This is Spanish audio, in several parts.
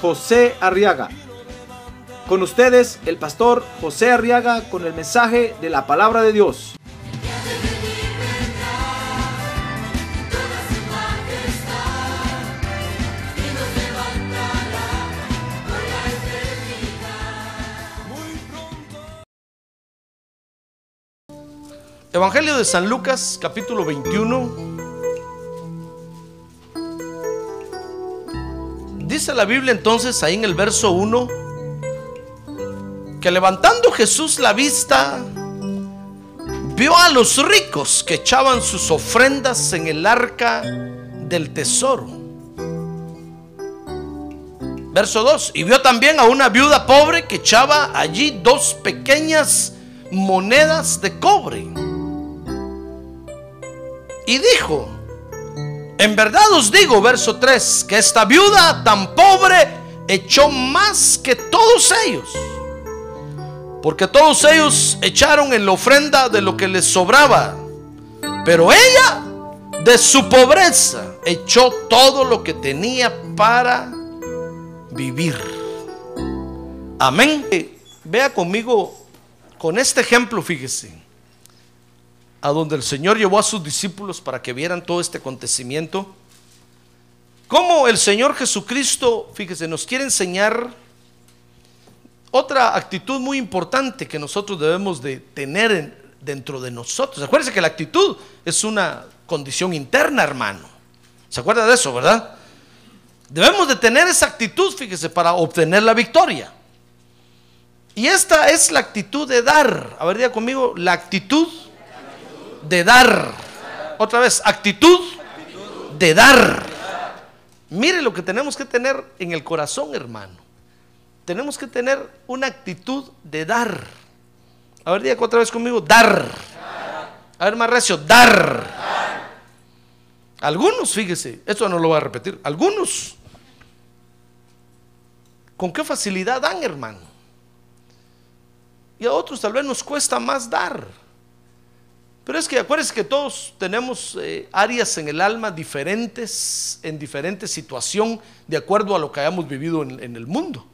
José Arriaga. Con ustedes, el pastor José Arriaga con el mensaje de la palabra de Dios. Evangelio de San Lucas, capítulo 21. Dice la Biblia entonces ahí en el verso 1 que levantando Jesús la vista, vio a los ricos que echaban sus ofrendas en el arca del tesoro. Verso 2. Y vio también a una viuda pobre que echaba allí dos pequeñas monedas de cobre. Y dijo, en verdad os digo, verso 3, que esta viuda tan pobre echó más que todos ellos. Porque todos ellos echaron en la ofrenda de lo que les sobraba. Pero ella, de su pobreza, echó todo lo que tenía para vivir. Amén. Vea conmigo con este ejemplo, fíjese a donde el Señor llevó a sus discípulos para que vieran todo este acontecimiento. Cómo el Señor Jesucristo, fíjese, nos quiere enseñar otra actitud muy importante que nosotros debemos de tener dentro de nosotros. Acuérdense que la actitud es una condición interna, hermano. ¿Se acuerda de eso, verdad? Debemos de tener esa actitud, fíjese, para obtener la victoria. Y esta es la actitud de dar. A ver, diga conmigo, la actitud de dar. Otra vez, actitud de dar. Mire lo que tenemos que tener en el corazón, hermano. Tenemos que tener una actitud de dar. A ver, diga otra vez conmigo, dar. A ver, más recio, dar. Algunos, fíjese, esto no lo voy a repetir. Algunos, ¿con qué facilidad dan, hermano? Y a otros tal vez nos cuesta más dar. Pero es que acuérdense que todos tenemos eh, áreas en el alma diferentes, en diferente situación, de acuerdo a lo que hayamos vivido en, en el mundo.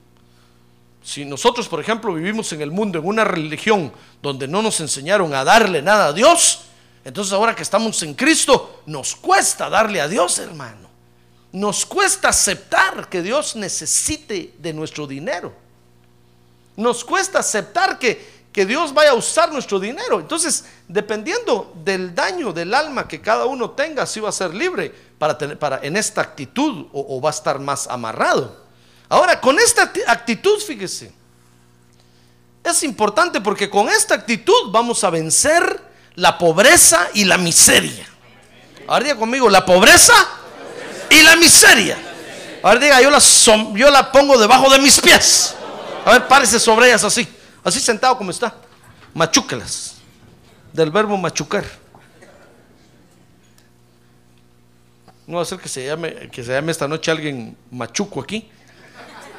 Si nosotros, por ejemplo, vivimos en el mundo en una religión donde no nos enseñaron a darle nada a Dios, entonces ahora que estamos en Cristo, nos cuesta darle a Dios, hermano. Nos cuesta aceptar que Dios necesite de nuestro dinero. Nos cuesta aceptar que, que Dios vaya a usar nuestro dinero. Entonces, dependiendo del daño del alma que cada uno tenga, si va a ser libre para, tener, para en esta actitud o, va a estar más amarrado. Ahora, con esta actitud, fíjese, es importante porque con esta actitud vamos a vencer la pobreza y la miseria. Ahora diga conmigo, la pobreza y la miseria. Ahora diga, yo la, yo la pongo debajo de mis pies. A ver, párese sobre ellas así. Así sentado como está. Machúquelas. Del verbo machucar. No va a ser que se llame, que se llame esta noche alguien machuco aquí.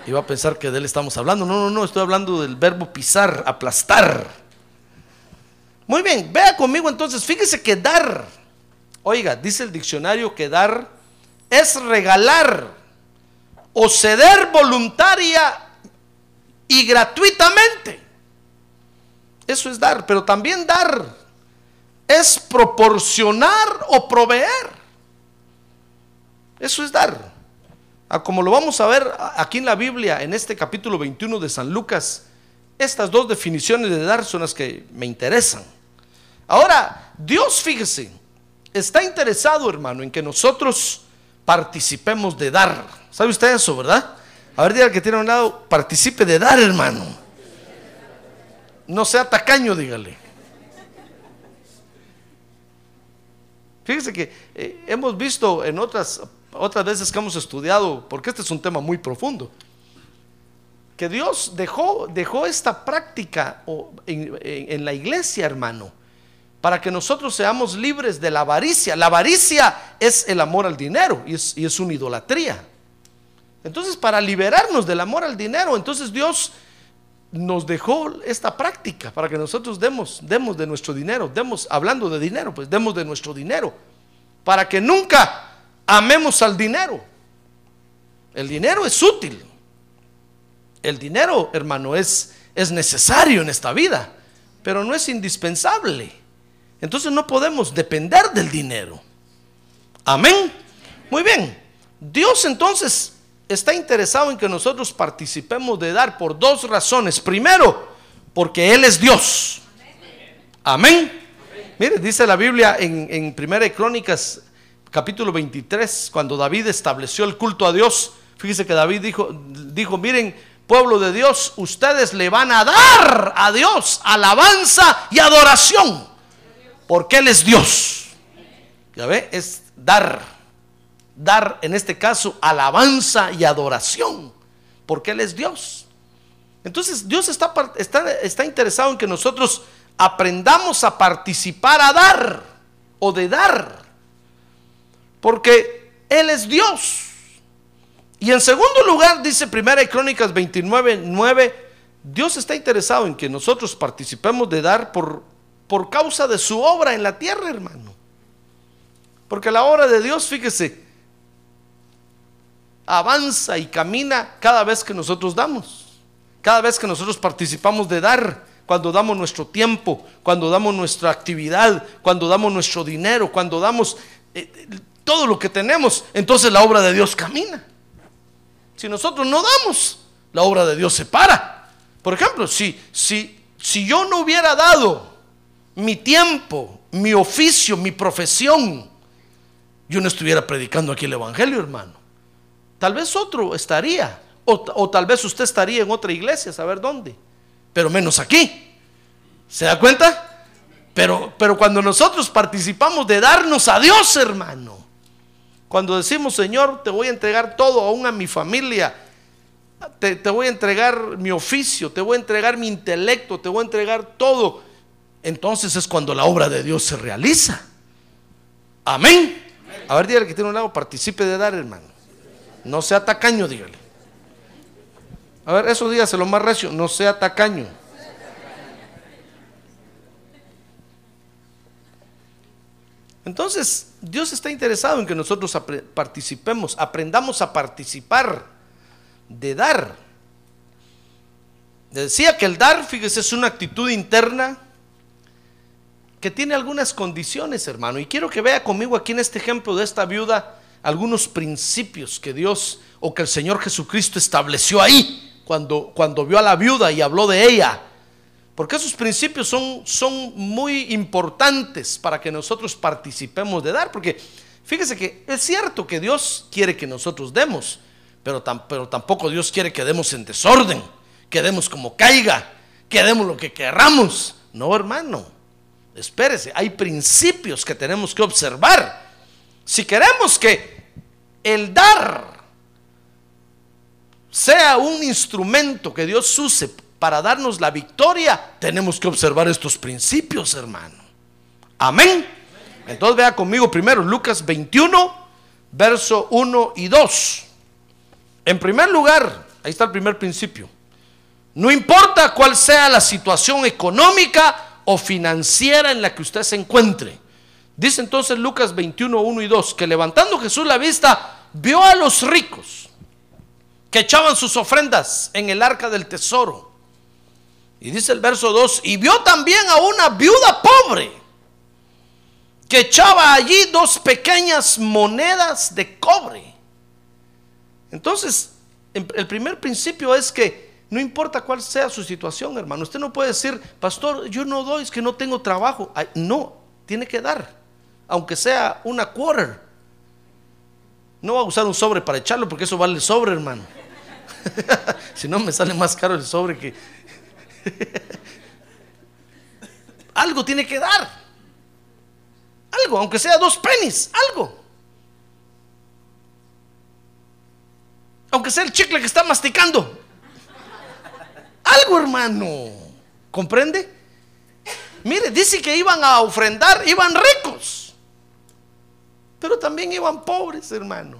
Y va a pensar que de él estamos hablando. No, no, no, estoy hablando del verbo pisar, aplastar. Muy bien, vea conmigo entonces, fíjese que dar, oiga, dice el diccionario que dar es regalar o ceder voluntaria y gratuitamente. Eso es dar, pero también dar es proporcionar o proveer. Eso es dar. Como lo vamos a ver aquí en la Biblia, en este capítulo 21 de San Lucas, estas dos definiciones de dar son las que me interesan. Ahora, Dios, fíjese, está interesado, hermano, en que nosotros participemos de dar. ¿Sabe usted eso, verdad? A ver, diga que tiene a un lado, participe de dar, hermano. No sea tacaño, dígale. Fíjese que eh, hemos visto en otras, otras veces que hemos estudiado, porque este es un tema muy profundo. que Dios dejó, dejó esta práctica en, en la iglesia, hermano, para que nosotros seamos libres de la avaricia. La avaricia es el amor al dinero y es, y es una idolatría. Entonces, para liberarnos del amor al dinero, entonces Dios nos dejó esta práctica para que nosotros demos, demos de nuestro dinero, demos, hablando de dinero, pues demos de nuestro dinero, para que nunca amemos al dinero. El dinero es útil. El dinero, hermano, es, es necesario en esta vida, pero no es indispensable. Entonces no podemos depender del dinero. Amén. Muy bien. Dios entonces está interesado en que nosotros participemos de dar por dos razones. Primero, porque Él es Dios. Amén. Mire, dice la Biblia en, en Primera de Crónicas, capítulo 23, cuando David estableció el culto a Dios. Fíjese que David dijo, dijo, miren, pueblo de Dios, ustedes le van a dar a Dios alabanza y adoración, porque Él es Dios. Ya ve, es dar dar, en este caso, alabanza y adoración, porque Él es Dios. Entonces Dios está, está, está interesado en que nosotros aprendamos a participar a dar o de dar, porque Él es Dios. Y en segundo lugar, dice Primera Crónicas 29, 9, Dios está interesado en que nosotros participemos de dar por, por causa de su obra en la tierra, hermano. Porque la obra de Dios, fíjese, avanza y camina cada vez que nosotros damos, cada vez que nosotros participamos de dar, cuando damos nuestro tiempo, cuando damos nuestra actividad, cuando damos nuestro dinero, cuando damos eh, todo lo que tenemos, entonces la obra de Dios camina. Si nosotros no damos, la obra de Dios se para. Por ejemplo, si, si, si yo no hubiera dado mi tiempo, mi oficio, mi profesión, yo no estuviera predicando aquí el Evangelio, hermano. Tal vez otro estaría, o, tal vez usted estaría en otra iglesia, saber dónde, pero menos aquí. ¿Se da cuenta? Pero, pero cuando nosotros participamos de darnos a Dios, hermano, cuando decimos, Señor, te voy a entregar todo, aún a mi familia, te, voy a entregar mi oficio, te voy a entregar mi intelecto, te voy a entregar todo, entonces es cuando la obra de Dios se realiza. Amén. A ver, dígale que tiene un lado, participe de dar, hermano. No sea tacaño, dígale. A ver, eso dígaselo más recio, no sea tacaño. Entonces, Dios está interesado en que nosotros participemos, aprendamos a participar de dar. Decía que el dar, fíjese, es una actitud interna que tiene algunas condiciones, hermano. Y quiero que vea conmigo aquí en este ejemplo de esta viuda algunos principios que Dios o que el Señor Jesucristo estableció ahí cuando, cuando vio a la viuda y habló de ella. Porque esos principios son, son muy importantes para que nosotros participemos de dar. Porque fíjese que es cierto que Dios quiere que nosotros demos, pero, pero tampoco Dios quiere que demos en desorden, que demos como caiga, que demos lo que querramos. No, hermano, espérese, hay principios que tenemos que observar. Si queremos que el dar sea un instrumento que Dios use para darnos la victoria, tenemos que observar estos principios, hermano. Amén. Entonces vea conmigo primero Lucas 21, verso 1 y 2. En primer lugar, ahí está el primer principio. No importa cuál sea la situación económica o financiera en la que usted se encuentre. Dice entonces Lucas 21, 1 y 2, que levantando Jesús la vista, vio a los ricos que echaban sus ofrendas en el arca del tesoro. Y dice el verso 2, y vio también a una viuda pobre que echaba allí dos pequeñas monedas de cobre. Entonces, el primer principio es que no importa cuál sea su situación, hermano. Usted no puede decir, pastor, yo no doy, es que no tengo trabajo. No, tiene que dar aunque sea una quarter. No va a usar un sobre para echarlo porque eso vale el sobre, hermano. si no, me sale más caro el sobre que... algo tiene que dar. Algo, aunque sea dos pennies, algo. Aunque sea el chicle que está masticando. algo, hermano. ¿Comprende? Mire, dice que iban a ofrendar, iban ricos, pero también iban pobres, hermano.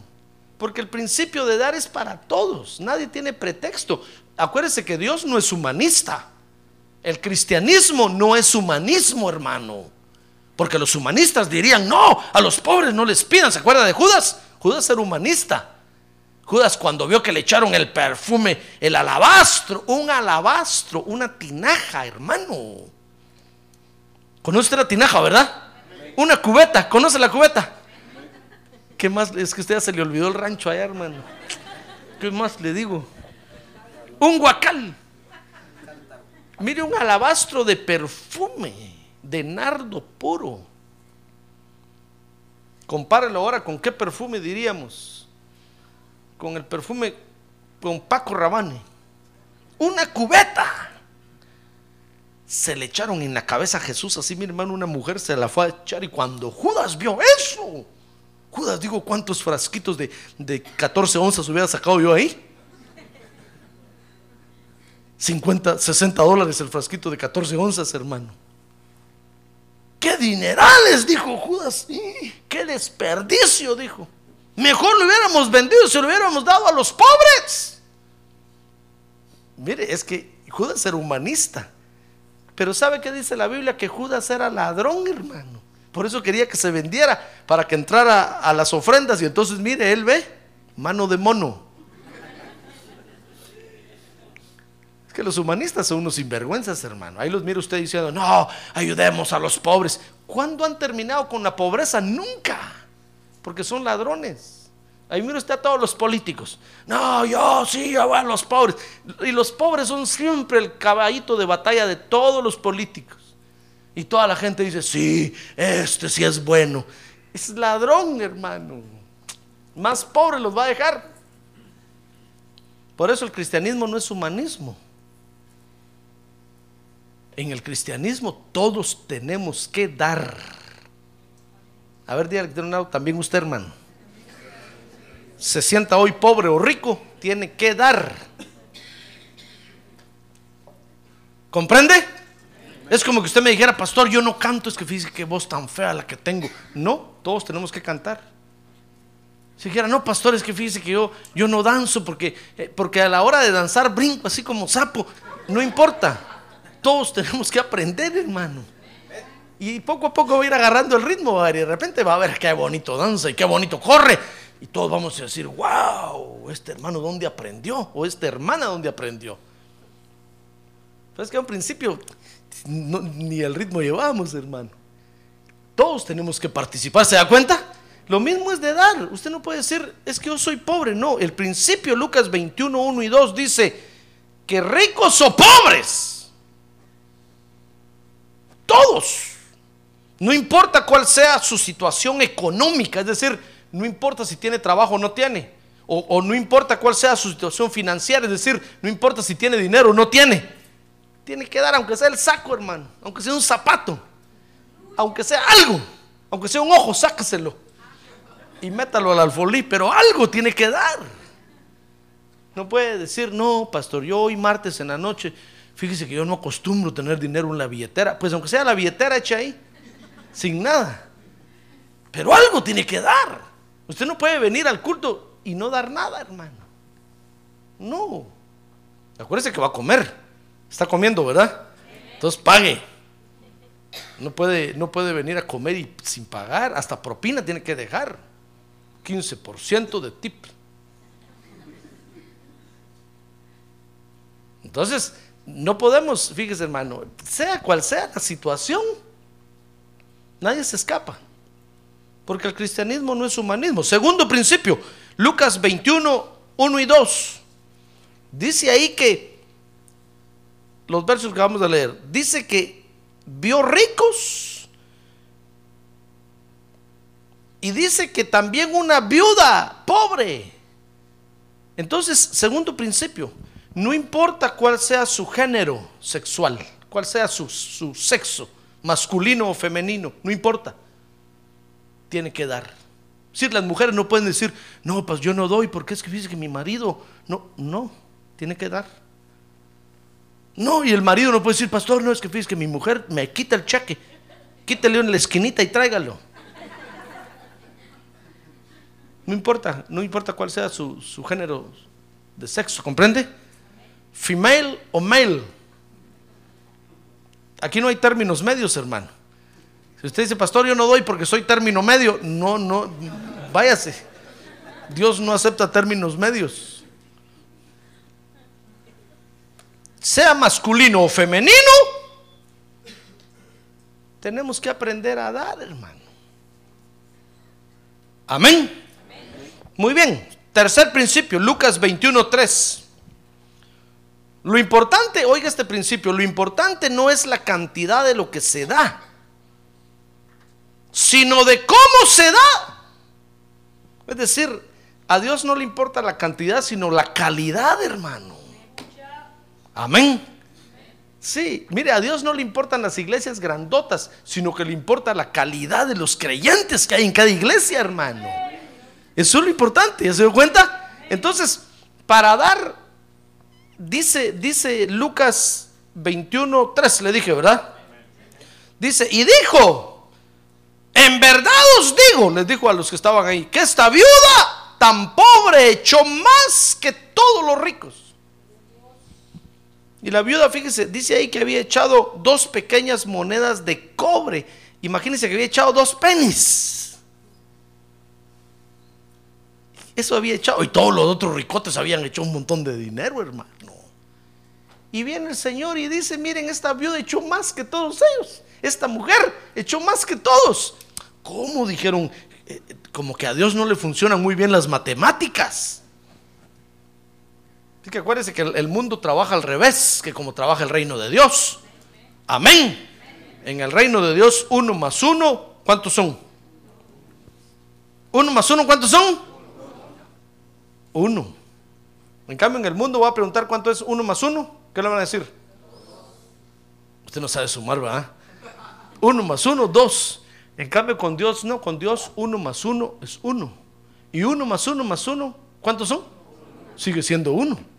Porque el principio de dar es para todos, nadie tiene pretexto. Acuérdese que Dios no es humanista. El cristianismo no es humanismo, hermano. Porque los humanistas dirían, no, a los pobres no les pidan. ¿Se acuerda de Judas? Judas era humanista. Judas cuando vio que le echaron el perfume, el alabastro, un alabastro, una tinaja, hermano. ¿Conoce la tinaja, verdad? Una cubeta, ¿conoce la cubeta? ¿Qué más? Es que usted ya se le olvidó el rancho allá, hermano. ¿Qué más le digo? Un guacal. Mire, un alabastro de perfume, de nardo puro. Compárelo ahora con qué perfume diríamos. Con el perfume con Paco Rabanne. Una cubeta. Se le echaron en la cabeza a Jesús así, mi hermano, una mujer se la fue a echar y cuando Judas vio eso, Judas digo, ¿cuántos frasquitos de, de 14 onzas hubiera sacado yo ahí? 50, 60 dólares el frasquito de 14 onzas, hermano. ¡Qué dinerales! Dijo Judas. ¡Qué desperdicio! Dijo. Mejor lo hubiéramos vendido si lo hubiéramos dado a los pobres. Mire, es que Judas era humanista. Pero ¿sabe qué dice la Biblia? Que Judas era ladrón, hermano. Por eso quería que se vendiera para que entrara a las ofrendas. Y entonces, mire, él ve mano de mono. Es que los humanistas son unos sinvergüenzas, hermano. Ahí los mira usted diciendo, no, ayudemos a los pobres. ¿Cuándo han terminado con la pobreza? Nunca. Porque son ladrones. Ahí mira usted a todos los políticos. No, yo sí, yo voy a los pobres. Y los pobres son siempre el caballito de batalla de todos los políticos. Y toda la gente dice, sí, este sí es bueno. Es ladrón, hermano. Más pobre los va a dejar. Por eso el cristianismo no es humanismo. En el cristianismo todos tenemos que dar. A ver, dígale también usted, hermano. Se sienta hoy pobre o rico, tiene que dar. ¿Comprende? Es como que usted me dijera, pastor, yo no canto, es que fíjese que voz tan fea la que tengo. No, todos tenemos que cantar. Si dijera, no, pastor, es que fíjese que yo, yo no danzo porque, eh, porque a la hora de danzar brinco así como sapo. No importa. Todos tenemos que aprender, hermano. Y poco a poco va a ir agarrando el ritmo, y de repente va a ver qué bonito danza y qué bonito corre. Y todos vamos a decir, wow, este hermano dónde aprendió, o esta hermana dónde aprendió. Pero es que a un principio ni el ritmo llevamos, hermano. Todos tenemos que participar, ¿se da cuenta? Lo mismo es de dar. Usted no puede decir, es que yo soy pobre. No, el principio, Lucas 21, 1 y 2 dice que ricos o pobres, todos, no importa cuál sea su situación económica, es decir, no importa si tiene trabajo o no tiene, o, o no importa cuál sea su situación financiera, es decir, no importa si tiene dinero o no tiene, tiene que dar, aunque sea el saco, hermano, aunque sea un zapato, aunque sea algo, aunque sea un ojo, sáqueselo y métalo al alfolí, pero algo tiene que dar. No puede decir, no, pastor, yo hoy martes en la noche, fíjese que yo no acostumbro tener dinero en la billetera. Pues aunque sea la billetera hecha ahí, sin nada. Pero algo tiene que dar. Usted no puede venir al culto y no dar nada, hermano. No. Acuérdese que va a comer. Está comiendo, ¿verdad? Entonces pague. No puede, no puede venir a comer y sin pagar. Hasta propina tiene que dejar. 15% de tip. Entonces, no podemos, fíjese hermano, sea cual sea la situación, nadie se escapa. Porque el cristianismo no es humanismo. Segundo principio, Lucas 21, 1 y 2. Dice ahí que, los versos que vamos a leer, dice que vio ricos y dice que también una viuda pobre. Entonces, segundo principio, no importa cuál sea su género sexual, cuál sea su, su sexo, masculino o femenino, no importa, tiene que dar. Si las mujeres no pueden decir, no, pues yo no doy porque es que dice que mi marido, no, no, tiene que dar. No, y el marido no puede decir, pastor, no, es que fíjese que mi mujer me quita el cheque. Quítele en la esquinita y tráigalo. No importa, no importa cuál sea su, su género de sexo, ¿comprende? Female o male. Aquí no hay términos medios, hermano. Si usted dice, pastor, yo no doy porque soy término medio, no, no, váyase. Dios no acepta términos medios. Sea masculino o femenino, tenemos que aprender a dar, hermano. Amén. Muy bien. Tercer principio, Lucas 21.3. Lo importante, oiga este principio, lo importante no es la cantidad de lo que se da, sino de cómo se da. Es decir, a Dios no le importa la cantidad, sino la calidad, hermano. Amén. Sí, mire, a Dios no le importan las iglesias grandotas, sino que le importa la calidad de los creyentes que hay en cada iglesia, hermano. Eso es lo importante, ¿ya se dio cuenta? Entonces, para dar, dice, dice Lucas 21, 3, le dije, ¿verdad? Dice, y dijo, en verdad os digo, les dijo a los que estaban ahí, que esta viuda tan pobre echó más que todos los ricos. Y la viuda, fíjese, dice ahí que había echado dos pequeñas monedas de cobre. Imagínense que había echado dos penis. Eso había echado. Y todos los otros ricotes habían hecho un montón de dinero, hermano. Y viene el Señor y dice, miren, esta viuda echó más que todos ellos. Esta mujer echó más que todos. ¿Cómo dijeron? Eh, como que a Dios no le funcionan muy bien las matemáticas. Así que acuérdense que el mundo trabaja al revés que como trabaja el reino de Dios. Amén. En el reino de Dios, uno más uno, ¿cuántos son? Uno más uno, ¿cuántos son? Uno. En cambio, en el mundo va a preguntar cuánto es uno más uno. ¿Qué le van a decir? Usted no sabe sumar, ¿verdad? Uno más uno, dos. En cambio, con Dios no, con Dios uno más uno es uno. Y uno más uno más uno, ¿cuántos son? Sigue siendo uno.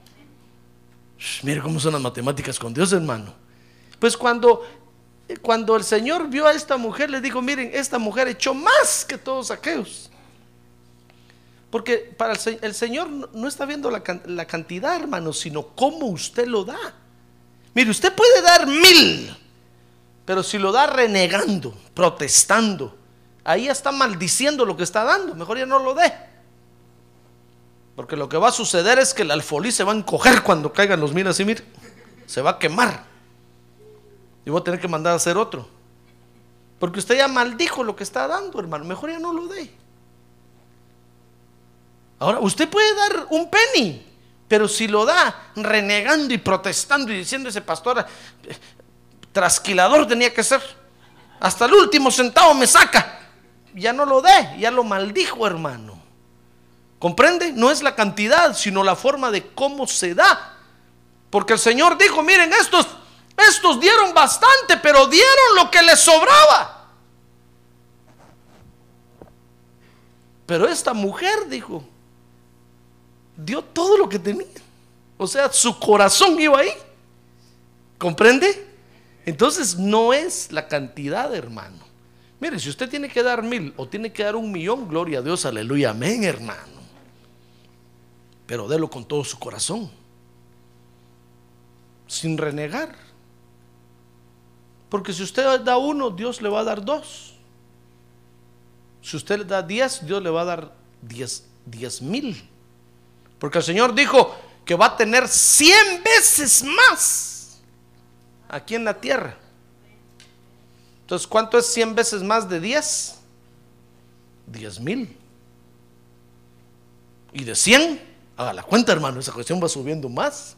Mire cómo son las matemáticas con Dios, hermano. Pues cuando, cuando el Señor vio a esta mujer, le dijo, miren, esta mujer echó más que todos aquellos. Porque para el, Señor no está viendo la, la cantidad, hermano, sino cómo usted lo da. Mire, usted puede dar mil, pero si lo da renegando, protestando, ahí está maldiciendo lo que está dando. Mejor ya no lo dé. Porque lo que va a suceder es que el alfolí se va a encoger cuando caigan los mil así, mire, se va a quemar. Y voy a tener que mandar a hacer otro. Porque usted ya maldijo lo que está dando, hermano. Mejor ya no lo dé. Ahora, usted puede dar un penny, pero si lo da renegando y protestando y diciendo ese pastor, trasquilador tenía que ser, hasta el último centavo me saca, ya no lo dé, ya lo maldijo hermano. ¿Comprende? No es la cantidad, sino la forma de cómo se da. Porque el Señor dijo, miren, estos, estos dieron bastante, pero dieron lo que les sobraba. Pero esta mujer dijo, dio todo lo que tenía. O sea, su corazón iba ahí. ¿Comprende? Entonces no es la cantidad, hermano. Mire, si usted tiene que dar mil o tiene que dar un millón, gloria a Dios, aleluya, amén, hermano. Pero délo con todo su corazón, sin renegar. Porque si usted da uno, Dios le va a dar dos. Si usted le da diez, Dios le va a dar diez, diez mil. Porque el Señor dijo que va a tener cien veces más aquí en la tierra. Entonces, ¿cuánto es cien veces más de diez? Diez mil. Y de cien, haga la cuenta, hermano, esa cuestión va subiendo más.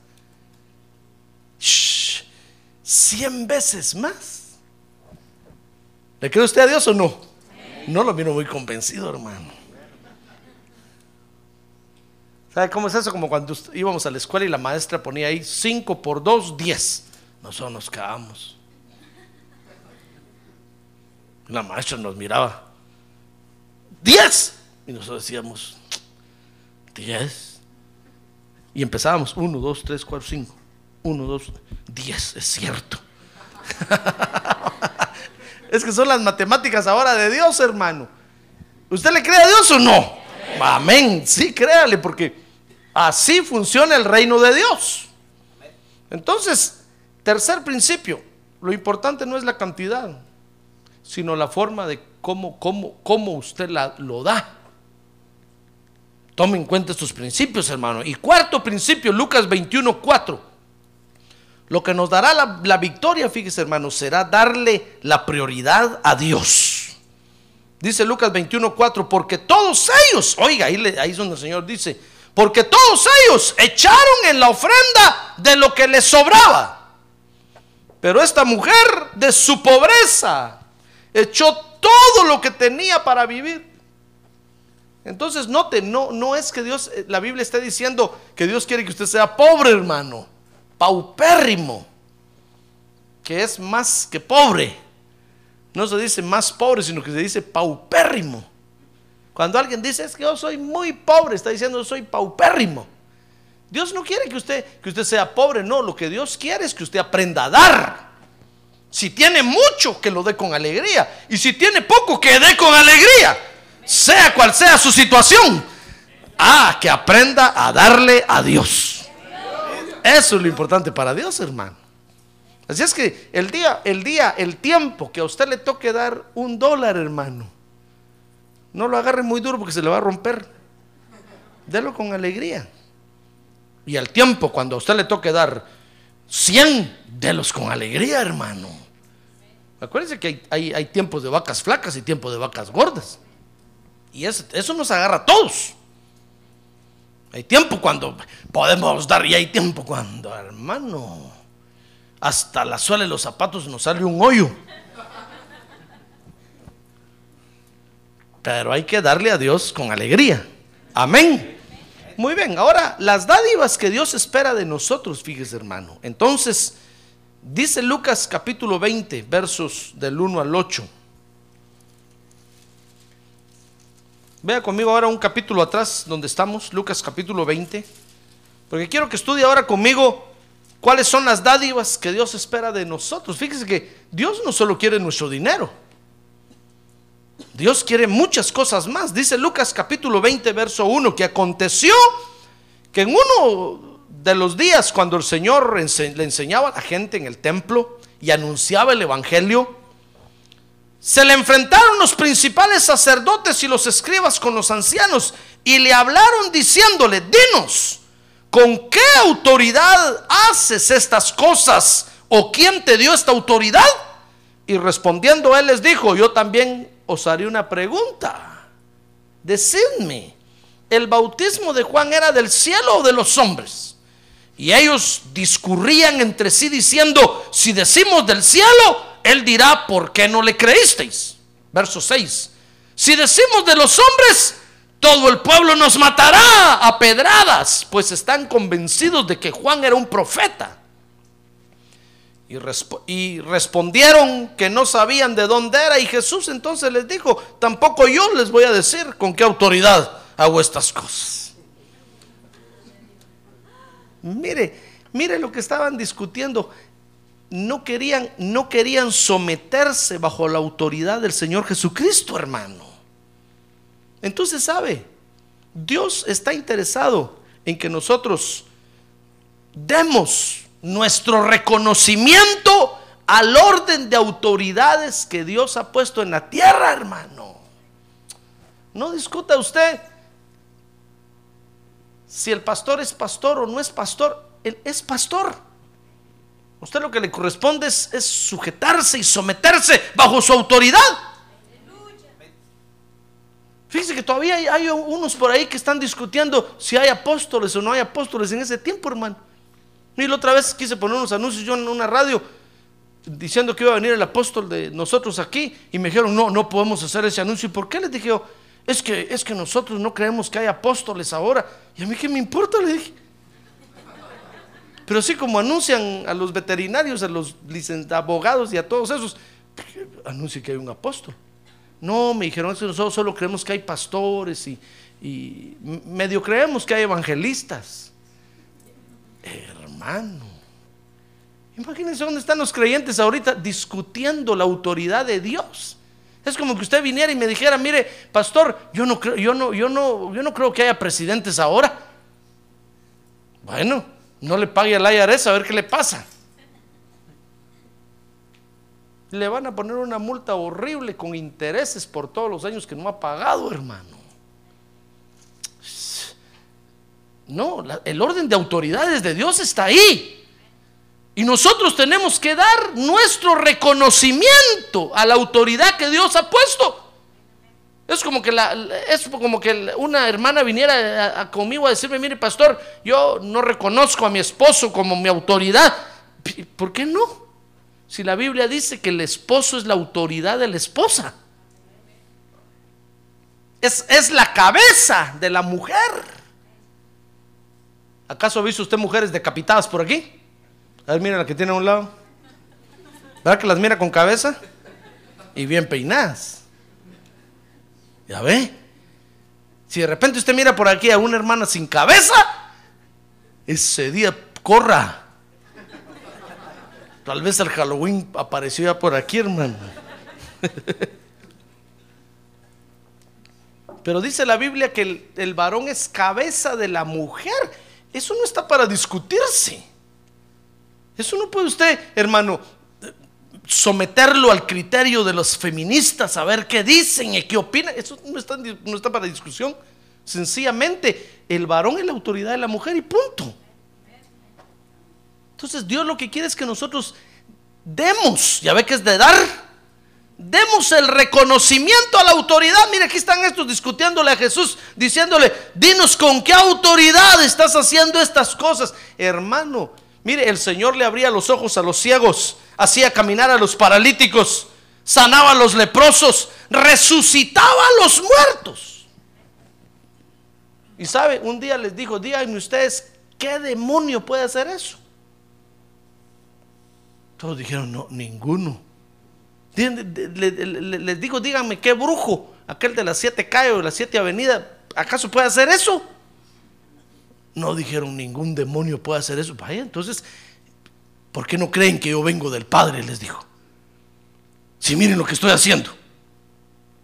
cien veces más. ¿Le cree usted a Dios o no? No lo vino muy convencido, hermano. ¿Sabe cómo es eso? Como cuando íbamos a la escuela y la maestra ponía ahí 5 por 2, 10. Nosotros nos quedamos. La maestra nos miraba. 10. Y nosotros decíamos, 10. Y empezábamos, 1, 2, 3, 4, 5. Uno, dos, diez, es cierto. es que son las matemáticas ahora de Dios, hermano. ¿Usted le cree a Dios o no? Amén. Sí, créale, porque así funciona el reino de Dios. Entonces, tercer principio, lo importante no es la cantidad, sino la forma de cómo, cómo, cómo usted la, lo da. Tome en cuenta estos principios, hermano. Y cuarto principio, Lucas 21, 4. Lo que nos dará la, la victoria, fíjese, hermano, será darle la prioridad a Dios. Dice Lucas 21, 4, porque todos ellos, oiga, ahí, le- ahí es donde el Señor dice, porque todos ellos echaron en la ofrenda de lo que les sobraba. Pero esta mujer de su pobreza echó todo lo que tenía para vivir. Entonces, note, no, no es que Dios, eh, la Biblia está diciendo que Dios quiere que usted sea pobre, hermano, paupérrimo, que es más que pobre. No se dice más pobre, sino que se dice paupérrimo. Cuando alguien dice es que yo soy muy pobre, está diciendo soy paupérrimo. Dios no quiere que usted, que usted sea pobre, no, lo que Dios quiere es que usted aprenda a dar. Si tiene mucho, que lo dé con alegría. Y si tiene poco, que dé con alegría. Sea cual sea su situación. Ah, que aprenda a darle a Dios. Eso es lo importante para Dios, hermano. Así es que el día, el día, el tiempo que a usted le toque dar un dólar, hermano, no lo agarre muy duro porque se le va a romper. Delo con alegría. Y al tiempo, cuando a usted le toque dar 100, delos con alegría, hermano. Acuérdense que hay, hay- hay tiempos de vacas flacas y tiempos de vacas gordas. Y eso, eso nos agarra a todos. Hay tiempo cuando podemos dar y hay tiempo cuando, hermano, hasta la suela de los zapatos nos sale un hoyo. Pero hay que darle a Dios con alegría. Amén. Muy bien, ahora las dádivas que Dios espera de nosotros, fíjese hermano. Entonces, dice Lucas capítulo 20, versos del 1 al 8. Vea conmigo ahora un capítulo atrás donde estamos, Lucas capítulo 20, porque quiero que estudie ahora conmigo cuáles son las dádivas que Dios espera de nosotros. Fíjese que Dios no solo quiere nuestro dinero, Dios quiere muchas cosas más. Dice Lucas capítulo 20, verso 1, que aconteció que en uno de los días cuando el Señor le enseñaba a la gente en el templo y anunciaba el Evangelio, se le enfrentaron los principales sacerdotes y los escribas con los ancianos y le hablaron diciéndole, dinos, ¿con qué autoridad haces estas cosas? ¿O quién te dio esta autoridad? Y respondiendo él les dijo, yo también os haré una pregunta. Decidme, ¿el bautismo de Juan era del cielo o de los hombres? Y ellos discurrían entre sí diciendo, si decimos del cielo, él dirá, ¿por qué no le creísteis? Verso 6. Si decimos de los hombres, todo el pueblo nos matará a pedradas, pues están convencidos de que Juan era un profeta. Y, y respondieron que no sabían de dónde era. Y Jesús entonces les dijo, tampoco yo les voy a decir con qué autoridad hago estas cosas. Mire, mire lo que estaban discutiendo. No querían, no querían someterse bajo la autoridad del Señor Jesucristo, hermano. Entonces, ¿sabe? Dios está interesado en que nosotros demos nuestro reconocimiento al orden de autoridades que Dios ha puesto en la tierra, hermano. No discuta usted si el pastor es pastor o no es pastor. Él es pastor. Usted lo que le corresponde es, es sujetarse y someterse bajo su autoridad. Fíjese que todavía hay, hay unos por ahí que están discutiendo si hay apóstoles o no hay apóstoles en ese tiempo, hermano. Y la otra vez quise poner unos anuncios yo en una radio diciendo que iba a venir el apóstol de nosotros aquí y me dijeron, no, no podemos hacer ese anuncio. ¿Y por qué les dije yo? Es que, es que nosotros no creemos que hay apóstoles ahora. Y a mí qué me importa, le dije. Pero así como anuncian a los veterinarios, a los abogados y a todos esos, anuncia que hay un apóstol. No, me dijeron, nosotros solo creemos que hay pastores y, y medio creemos que hay evangelistas. Hermano, Imagínense dónde están los creyentes ahorita discutiendo la autoridad de Dios. Es como que usted viniera y me dijera, mire, pastor, yo no creo, yo no, yo no, yo no creo que haya presidentes ahora. Bueno, no le pague al IRS a ver qué le pasa. Le van a poner una multa horrible con intereses por todos los años que no ha pagado, hermano. No, el orden de autoridades de Dios está ahí. Y nosotros tenemos que dar nuestro reconocimiento a la autoridad que Dios ha puesto. Es como que, la, es como que una hermana viniera conmigo a decirme, mire pastor, yo no reconozco a mi esposo como mi autoridad. ¿Por qué no? Si la Biblia dice que el esposo es la autoridad de la esposa. Es, es la cabeza de la mujer. ¿Acaso ha visto usted mujeres decapitadas por aquí? A ver, mira la que tiene a un lado. ¿Verdad que las mira con cabeza? Y bien peinadas. ¿Ya ve? Si de repente usted mira por aquí a una hermana sin cabeza, ese día corra. Tal vez el Halloween apareció ya por aquí, hermano. Pero dice la Biblia que el, el varón es cabeza de la mujer. Eso no está para discutirse. Eso no puede usted, hermano, someterlo al criterio de los feministas, a ver qué dicen y qué opinan. Eso no está, no está para discusión. Sencillamente, el varón es la autoridad de la mujer y punto. Entonces Dios lo que quiere es que nosotros demos, ya ve que es de dar, demos el reconocimiento a la autoridad. Mire, aquí están estos discutiéndole a Jesús, diciéndole, dinos con qué autoridad estás haciendo estas cosas. Hermano, mire, el Señor le abría los ojos a los ciegos, hacía caminar a los paralíticos, sanaba a los leprosos, resucitaba a los muertos. Y sabe, un día les dijo, díganme ustedes, ¿qué demonio puede hacer eso? Todos dijeron, no, ninguno. Les digo, díganme qué brujo, aquel de las siete calles o de las siete avenidas, ¿acaso puede hacer eso? No dijeron, ningún demonio puede hacer eso. Vaya, entonces, ¿por qué no creen que yo vengo del Padre? Les dijo. Si miren lo que estoy haciendo.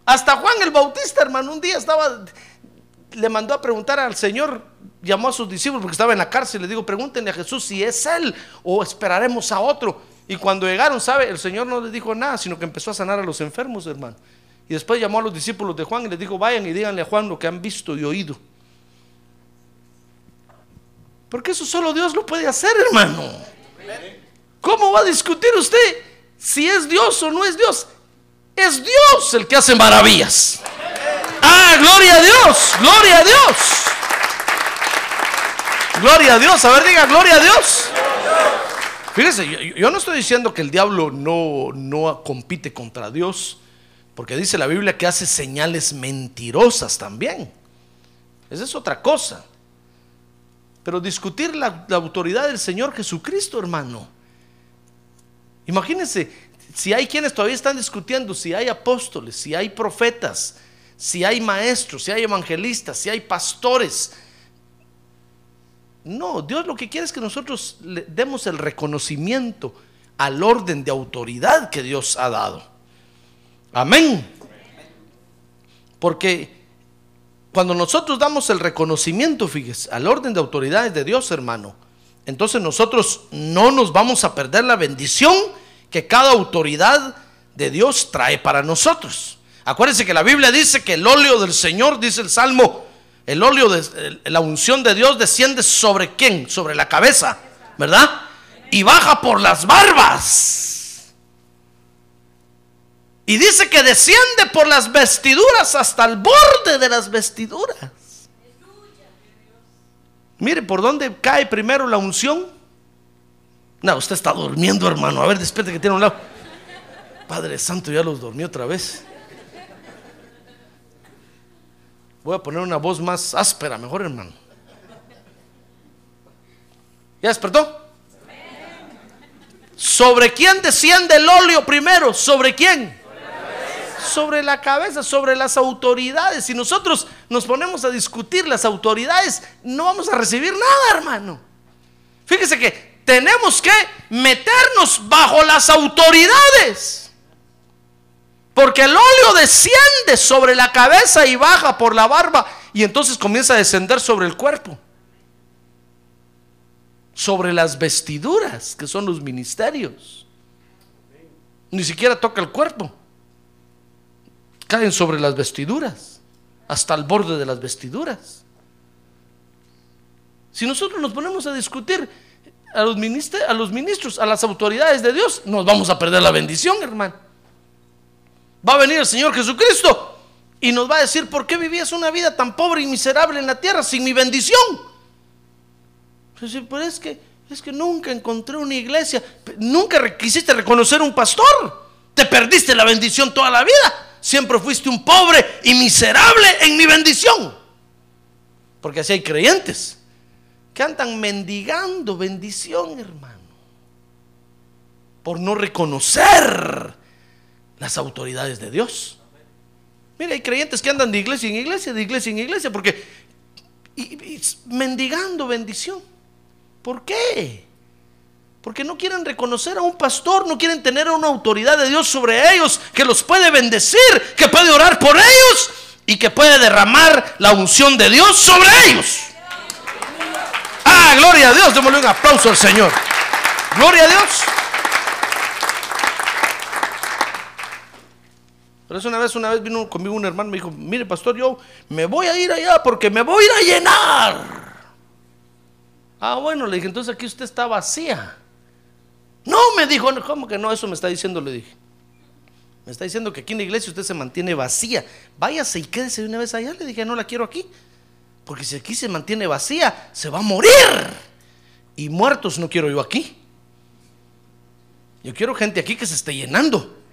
Hasta Juan el Bautista, hermano, un día estaba, le mandó a preguntar al Señor, llamó a sus discípulos porque estaba en la cárcel, le digo, pregúntenle a Jesús si es Él o esperaremos a otro. Y cuando llegaron, ¿sabe? El Señor no les dijo nada, sino que empezó a sanar a los enfermos, hermano. Y después llamó a los discípulos de Juan y les dijo, vayan y díganle a Juan lo que han visto y oído. Porque eso solo Dios lo puede hacer, hermano. ¿Cómo va a discutir usted si es Dios o no es Dios? Es Dios el que hace maravillas. Ah, gloria a Dios, gloria a Dios. Gloria a Dios, a ver, diga, gloria a Dios. Fíjese, yo, no estoy diciendo que el diablo no, no compite contra Dios, porque dice la Biblia que hace señales mentirosas también. Esa es otra cosa. Pero discutir la autoridad del Señor Jesucristo, hermano. Imagínense, si hay quienes todavía están discutiendo, si hay apóstoles, si hay profetas, si hay maestros, si hay evangelistas, si hay pastores. No, Dios lo que quiere es que nosotros le demos el reconocimiento al orden de autoridad que Dios ha dado. Amén. Porque cuando nosotros damos el reconocimiento, fíjese, al orden de autoridades de Dios, hermano, entonces nosotros no nos vamos a perder la bendición que cada autoridad de Dios trae para nosotros. Acuérdense que la Biblia dice que el óleo del Señor, dice el Salmo, el óleo de la unción de Dios desciende sobre quién? Sobre la cabeza, ¿verdad? Y baja por las barbas. Y dice que desciende por las vestiduras hasta el borde de las vestiduras. Mire, ¿por dónde cae primero la unción? No, usted está durmiendo, hermano. A ver, despierte que tiene un lado. Padre Santo, ya los dormí otra vez. Voy a poner una voz más áspera, mejor, hermano. ¿Ya despertó? ¿Sobre quién desciende el óleo primero? ¿Sobre quién? sobre la cabeza, sobre las autoridades. Si nosotros nos ponemos a discutir las autoridades, no vamos a recibir nada, hermano. Fíjese que tenemos que meternos bajo las autoridades. Porque el óleo desciende sobre la cabeza y baja por la barba y entonces comienza a descender sobre el cuerpo. Sobre las vestiduras, que son los ministerios. Ni siquiera toca el cuerpo. Caen sobre las vestiduras, hasta el borde de las vestiduras. Si nosotros nos ponemos a discutir a los, ministros, a los ministros, a las autoridades de Dios, nos vamos a perder la bendición, hermano. Va a venir el Señor Jesucristo y nos va a decir, ¿por qué vivías una vida tan pobre y miserable en la tierra sin mi bendición? Pues, pero es que, es que nunca encontré una iglesia, nunca quisiste reconocer un pastor, te perdiste la bendición toda la vida, siempre fuiste un pobre y miserable en mi bendición. Porque así hay creyentes que andan mendigando bendición, hermano, por no reconocer las autoridades de Dios. Mire, hay creyentes que andan de iglesia en iglesia, de iglesia en iglesia, porque y, mendigando bendición. ¿Por qué? Porque no quieren reconocer a un pastor, no quieren tener una autoridad de Dios sobre ellos que los puede bendecir, que puede orar por ellos y que puede derramar la unción de Dios sobre ellos. Ah, gloria a Dios, démosle un aplauso al Señor. Gloria a Dios. Por eso una vez, una vez vino conmigo un hermano y me dijo, mire pastor, yo me voy a ir allá porque me voy a ir a llenar. Ah, bueno, le dije, entonces aquí usted está vacía. No, me dijo, ¿cómo que no? Eso me está diciendo, le dije. Me está diciendo que aquí en la iglesia usted se mantiene vacía. Váyase y quédese de una vez allá. Le dije, no la quiero aquí. Porque si aquí se mantiene vacía, se va a morir. Y muertos no quiero yo aquí. Yo quiero gente aquí que se esté llenando.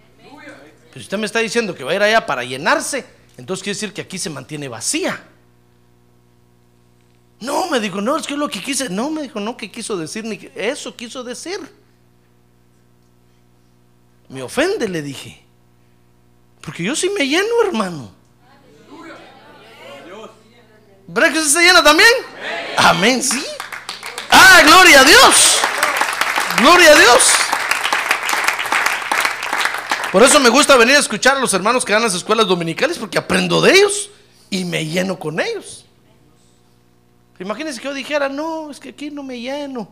Pero usted me está diciendo que va a ir allá para llenarse, entonces quiere decir que aquí se mantiene vacía. No, me dijo, no, es que lo que quise, no, me dijo, no, que quiso decir, ni que, eso quiso decir. Me ofende, le dije. Porque yo sí me lleno, hermano. ¿Verdad que usted se llena también? Amén, sí. Ah, gloria a Dios. Gloria a Dios. Por eso me gusta venir a escuchar a los hermanos que dan las escuelas dominicales porque aprendo de ellos y me lleno con ellos. Imagínense que yo dijera, no, es que aquí no me lleno.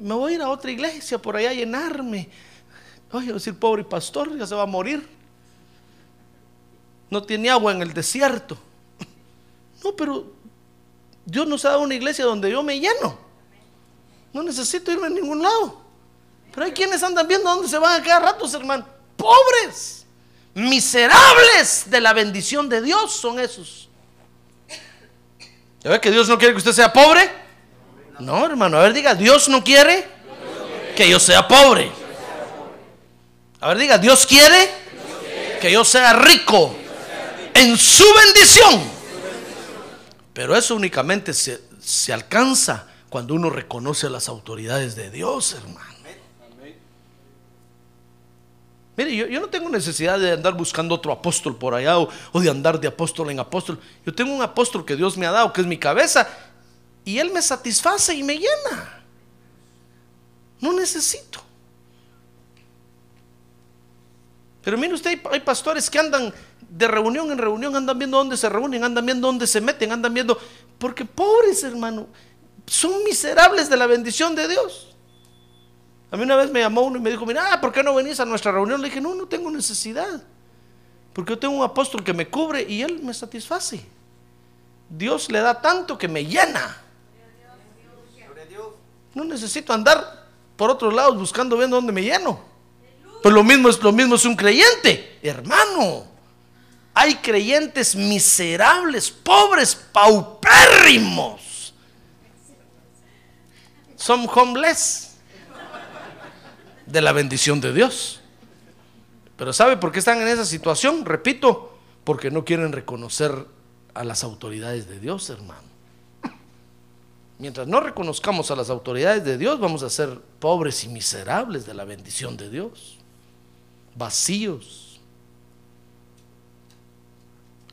Me voy a ir a otra iglesia por allá a llenarme. Oye, decir, pobre pastor, ya se va a morir. No tiene agua en el desierto. No, pero Dios nos ha dado una iglesia donde yo me lleno. No necesito irme a ningún lado. Pero hay quienes andan viendo dónde se van a quedar ratos, hermano pobres, miserables de la bendición de Dios son esos. ¿Ya ve que Dios no quiere que usted sea pobre? No, hermano, a ver, diga, Dios no quiere que yo sea pobre. A ver, diga, Dios quiere que yo sea rico en su bendición. Pero eso únicamente se, se alcanza cuando uno reconoce a las autoridades de Dios, hermano. Mire, yo, no tengo necesidad de andar buscando otro apóstol por allá o, de andar de apóstol en apóstol. Yo tengo un apóstol que Dios me ha dado, que es mi cabeza, y Él me satisface y me llena. No necesito. Pero mire usted, hay, pastores que andan de reunión en reunión, andan viendo dónde se reúnen, andan viendo dónde se meten, andan viendo, porque pobres hermano, son miserables de la bendición de Dios. A mí una vez me llamó uno y me dijo, mira, ¿por qué no venís a nuestra reunión? Le dije, no, no tengo necesidad. Porque yo tengo un apóstol que me cubre y él me satisface. Dios le da tanto que me llena. No necesito andar por otros lados buscando viendo dónde me lleno. Pues lo mismo es lo mismo es un creyente, hermano. Hay creyentes miserables, pobres, paupérrimos. Son homeless de la bendición de Dios. Pero ¿sabe por qué están en esa situación? Repito, porque no quieren reconocer a las autoridades de Dios, hermano. Mientras no reconozcamos a las autoridades de Dios, vamos a ser pobres y miserables de la bendición de Dios. Vacíos.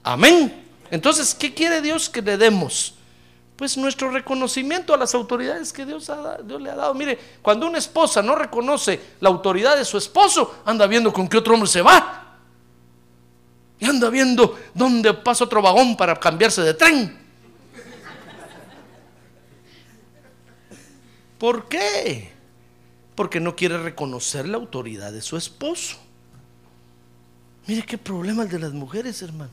Amén. Entonces, ¿qué quiere Dios que le demos? pues nuestro reconocimiento a las autoridades que Dios, ha, Dios le ha dado. Mire, cuando una esposa no reconoce la autoridad de su esposo, anda viendo con qué otro hombre se va. Y anda viendo dónde pasa otro vagón para cambiarse de tren. ¿Por qué? Porque no quiere reconocer la autoridad de su esposo. Mire qué problema el de las mujeres, hermano.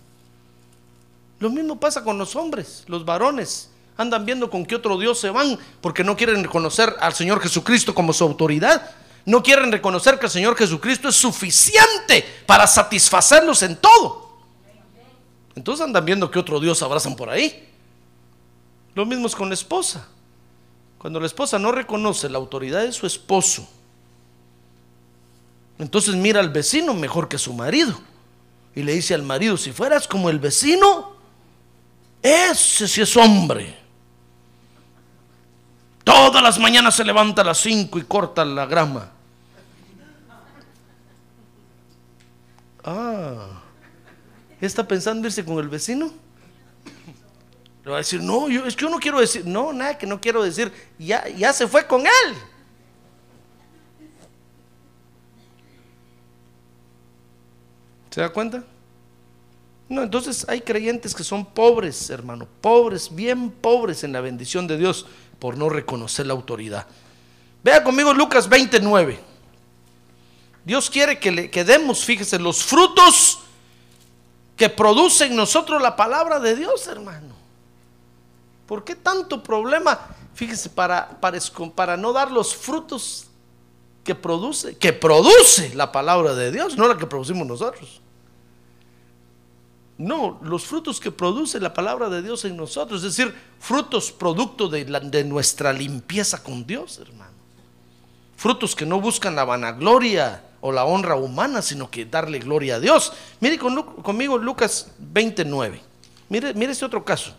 Lo mismo pasa con los hombres, los varones. Andan viendo con qué otro Dios se van porque no quieren reconocer al Señor Jesucristo como su autoridad. No quieren reconocer que el Señor Jesucristo es suficiente para satisfacerlos en todo. Entonces andan viendo que otro Dios abrazan por ahí. Lo mismo es con la esposa. Cuando la esposa no reconoce la autoridad de su esposo, entonces mira al vecino mejor que su marido. Y le dice al marido, si fueras como el vecino, ese sí es hombre. Todas las mañanas se levanta a las 5 y corta la grama. Ah, ¿está pensando irse con el vecino? Le va a decir, no, yo, es que yo no quiero decir, no, nada que no quiero decir, ya, ya se fue con él. ¿Se da cuenta? No, entonces hay creyentes que son pobres, hermano, pobres, bien pobres en la bendición de Dios por no reconocer la autoridad. Vea conmigo Lucas 29. Dios quiere que le demos, fíjese, los frutos que produce en nosotros la palabra de Dios, hermano. ¿Por qué tanto problema? Fíjese, para, para, para no dar los frutos que produce, que produce la palabra de Dios, no la que producimos nosotros. No, los frutos que produce la palabra de Dios en nosotros, es decir, frutos producto de, nuestra limpieza con Dios, hermano. Frutos que no buscan la vanagloria o la honra humana, sino que darle gloria a Dios. Mire conmigo Lucas 29. Mire, mire este otro caso.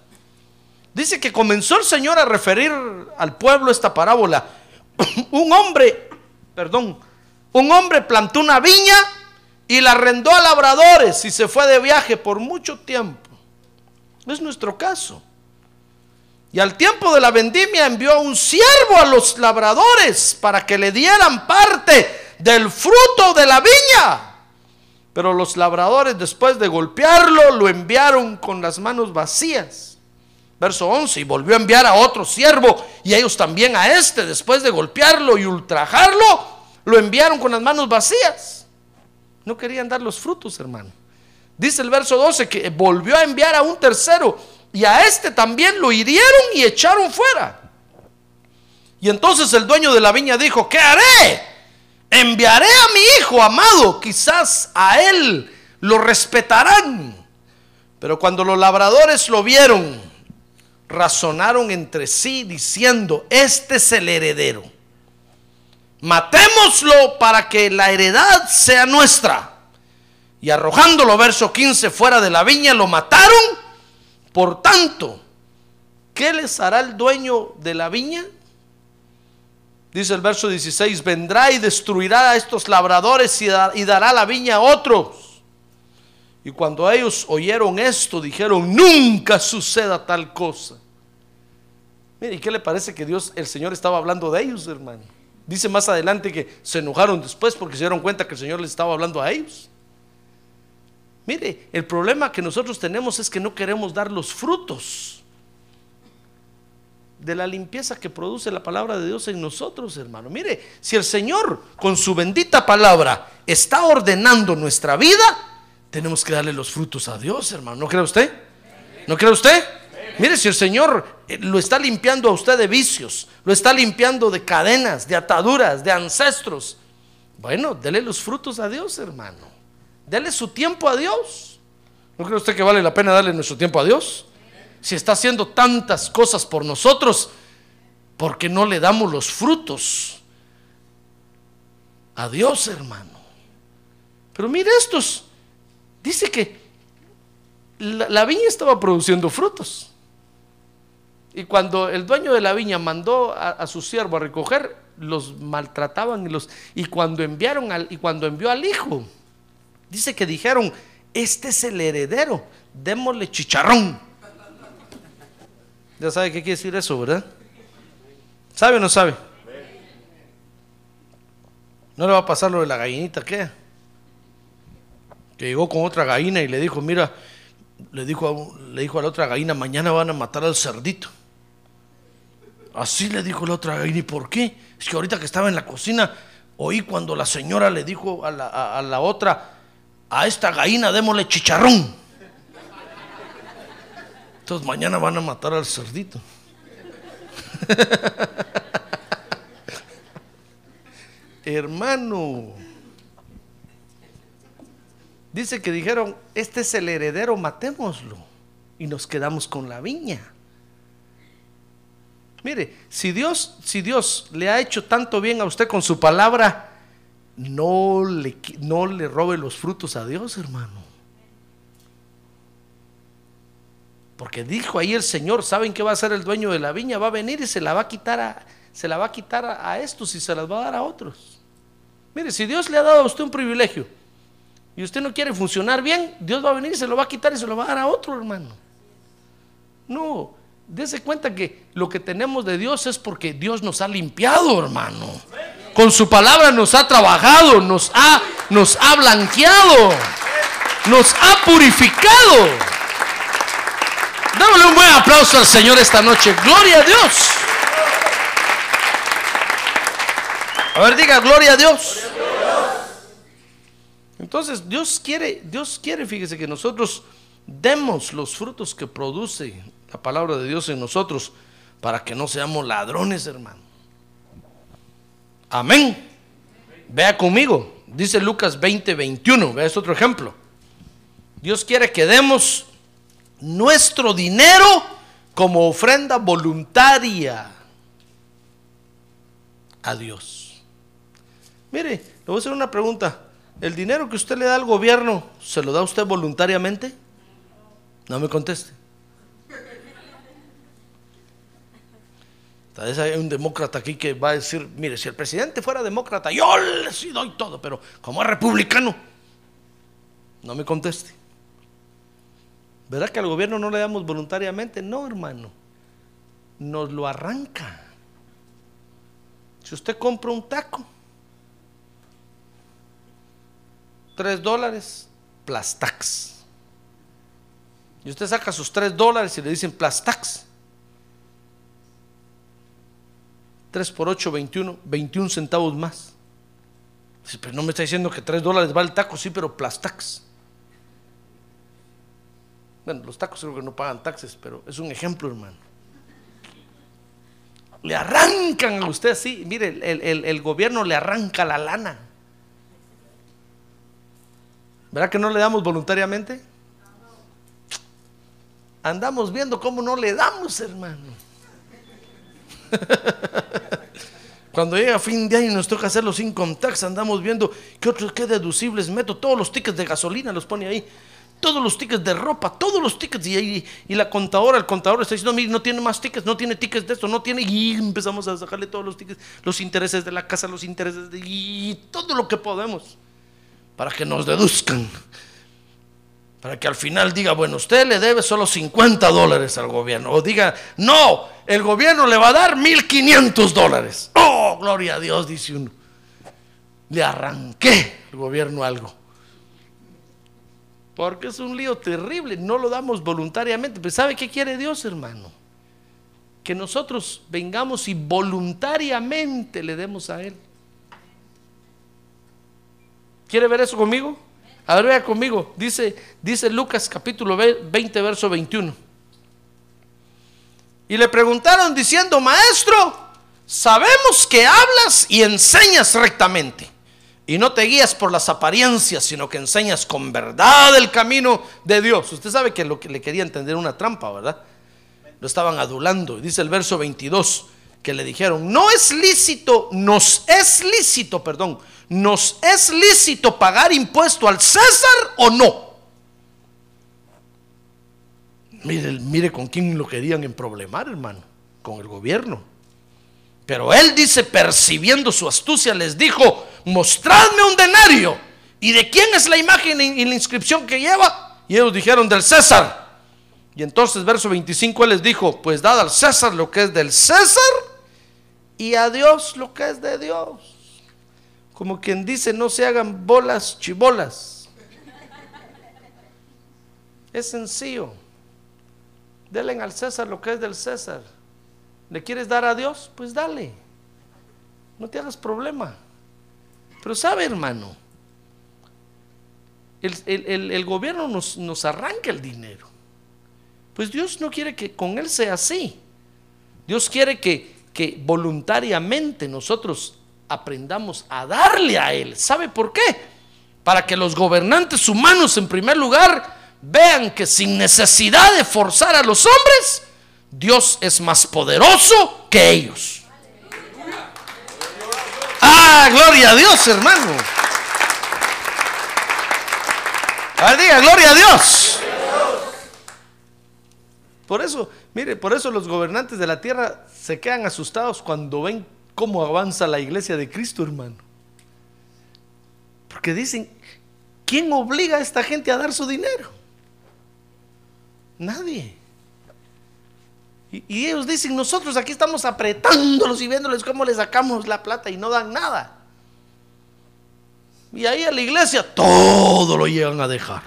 Dice que comenzó el Señor a referir al pueblo esta parábola. un hombre, perdón, un hombre plantó una viña y la arrendó a labradores y se fue de viaje por mucho tiempo. Es nuestro caso. Y al tiempo de la vendimia envió a un siervo a los labradores para que le dieran parte del fruto de la viña. Pero los labradores después de golpearlo lo enviaron con las manos vacías. Verso 11, y volvió a enviar a otro siervo y ellos también a este, después de golpearlo y ultrajarlo, lo enviaron con las manos vacías. No querían dar los frutos, hermano. Dice el verso 12 que volvió a enviar a un tercero y a este también lo hirieron y echaron fuera. Y entonces el dueño de la viña dijo, ¿qué haré? Enviaré a mi hijo amado, quizás a él lo respetarán. Pero cuando los labradores lo vieron, razonaron entre sí diciendo, este es el heredero matémoslo para que la heredad sea nuestra. Y arrojándolo, verso 15, fuera de la viña, lo mataron. Por tanto, ¿qué les hará el dueño de la viña? Dice el verso 16, vendrá y destruirá a estos labradores y, dará la viña a otros. Y cuando ellos oyeron esto, dijeron, nunca suceda tal cosa. Mire, ¿y qué le parece que Dios, el Señor estaba hablando de ellos, hermano? Dice más adelante que se enojaron después porque se dieron cuenta que el Señor les estaba hablando a ellos. Mire, el problema que nosotros tenemos es que no queremos dar los frutos de la limpieza que produce la palabra de Dios en nosotros, hermano. Mire, si el Señor con su bendita palabra está ordenando nuestra vida, tenemos que darle los frutos a Dios, hermano. ¿No cree usted? ¿No cree usted? Mire, si el Señor eh, lo está limpiando a usted de vicios, lo está limpiando de cadenas, de ataduras, de ancestros, bueno, dele los frutos a Dios, hermano. Dele su tiempo a Dios. ¿No cree usted que vale la pena darle nuestro tiempo a Dios? Si está haciendo tantas cosas por nosotros, ¿por qué no le damos los frutos a Dios, hermano? Pero mire estos. Dice que la, la viña estaba produciendo frutos. Y cuando el dueño de la viña mandó a, su siervo a recoger, los maltrataban y los y cuando enviaron al y cuando envió al hijo, dice que dijeron, "Este es el heredero, démosle chicharrón." Ya sabe qué quiere decir eso, ¿verdad? ¿Sabe o no sabe? No le va a pasar lo de la gallinita, ¿qué? Que llegó con otra gallina y le dijo, mira, le dijo, a, le dijo a la otra gallina, mañana van a matar al cerdito. Así le dijo la otra ¿y por qué? Es que ahorita que estaba en la cocina, oí cuando la señora le dijo a la, a la otra, a esta gallina démosle chicharrón. Entonces mañana van a matar al cerdito. Hermano, dice que dijeron, este es el heredero, matémoslo. Y nos quedamos con la viña. Mire, si Dios, si Dios le ha hecho tanto bien a usted con su palabra, no le, no le robe los frutos a Dios, hermano. Porque dijo ahí el Señor, ¿saben qué va a hacer el dueño de la viña? Va a venir y se la va a quitar a, se la va a quitar a estos y se las va a dar a otros. Mire, si Dios le ha dado a usted un privilegio y usted no quiere funcionar bien, Dios va a venir y se lo va a quitar y se lo va a dar a otro, hermano. No, dése cuenta que lo que tenemos de Dios es porque Dios nos ha limpiado, hermano. Con su palabra nos ha trabajado, nos ha, nos ha blanqueado, nos ha purificado. Dámosle un buen aplauso al Señor esta noche. Gloria a Dios. A ver, diga, gloria a Dios. Entonces, Dios quiere, Dios quiere, fíjese que nosotros demos los frutos que produce la palabra de Dios en nosotros para que no seamos ladrones, hermano. Amén. Vea conmigo, dice Lucas 20, 21, vea es otro ejemplo. Dios quiere que demos nuestro dinero como ofrenda voluntaria a Dios. Mire, le voy a hacer una pregunta. ¿El dinero que usted le da al gobierno se lo da usted voluntariamente? No me conteste. Hay un demócrata aquí que va a decir, mire, si el presidente fuera demócrata, yo le sí doy todo, pero como es republicano, no me conteste. ¿Verdad que al gobierno no le damos voluntariamente? No, hermano. Nos lo arranca. Si usted compra un taco, tres dólares, plastax. Y usted saca sus tres dólares y le dicen plastax. 3 por 8, 21, 21 centavos más. Pero no me está diciendo que 3 dólares va el taco, sí, pero plastax. Bueno, los tacos creo que no pagan taxes, pero es un ejemplo, hermano. Le arrancan a usted así, mire, el, el- el gobierno le arranca la lana. ¿Verdad que no le damos voluntariamente? Andamos viendo cómo no le damos, hermano. Cuando llega fin de año y nos toca hacer los income andamos viendo qué otros, qué deducibles meto. Todos los tickets de gasolina los pone ahí. Todos los tickets de ropa, todos los tickets. Y, y- y la contadora, el contador está diciendo, mire, no tiene más tickets, no tiene tickets de esto, no tiene. Y empezamos a sacarle todos los tickets, los intereses de la casa, los intereses de. Y todo lo que podemos. Para que nos deduzcan. Para que al final diga, bueno, usted le debe solo 50 dólares al gobierno. O diga, no, el gobierno le va a dar 1500 dólares. Oh, gloria a Dios, dice uno. Le arranqué el gobierno algo. Porque es un lío terrible, no lo damos voluntariamente. Pero ¿sabe qué quiere Dios, hermano? Que nosotros vengamos y voluntariamente le demos a Él. ¿Quiere ver eso conmigo? A ver, vea conmigo. Dice, dice Lucas capítulo ve- 20, verso 21. Y le preguntaron diciendo, maestro, sabemos que hablas y enseñas rectamente. Y no te guías por las apariencias, sino que enseñas con verdad el camino de Dios. Usted sabe que lo que le quería entender una trampa, ¿verdad? Lo estaban adulando. Dice el verso 22 que le dijeron, no es lícito, nos es lícito, perdón, nos es lícito pagar impuesto al César o no. Mire, mire con quién lo querían emproblemar, hermano, con el gobierno. Pero él dice, percibiendo su astucia, les dijo, mostradme un denario. ¿Y de quién es la imagen y la inscripción que lleva? Y ellos dijeron, del César. Y entonces, verso 25, él les dijo, pues dad al César lo que es del César y a Dios lo que es de Dios. Como quien dice, no se hagan bolas chibolas. Es sencillo. Denle al César lo que es del César. ¿Le quieres dar a Dios? Pues dale. No te hagas problema. Pero sabe, hermano, el, el- el- el gobierno nos, nos arranca el dinero. Pues Dios no quiere que con Él sea así. Dios quiere que, que voluntariamente nosotros aprendamos a darle a Él. ¿Sabe por qué? Para que los gobernantes humanos, en primer lugar, vean que sin necesidad de forzar a los hombres, Dios es más poderoso que ellos. Ah, gloria a Dios, hermano. A ver, diga, gloria a Dios. Por eso, mire, por eso los gobernantes de la tierra se quedan asustados cuando ven cómo avanza la iglesia de Cristo, hermano. Porque dicen, ¿quién obliga a esta gente a dar su dinero? Nadie. Y, y ellos dicen, nosotros aquí estamos apretándolos y viéndoles cómo les sacamos la plata y no dan nada. Y ahí a la iglesia todo lo llegan a dejar.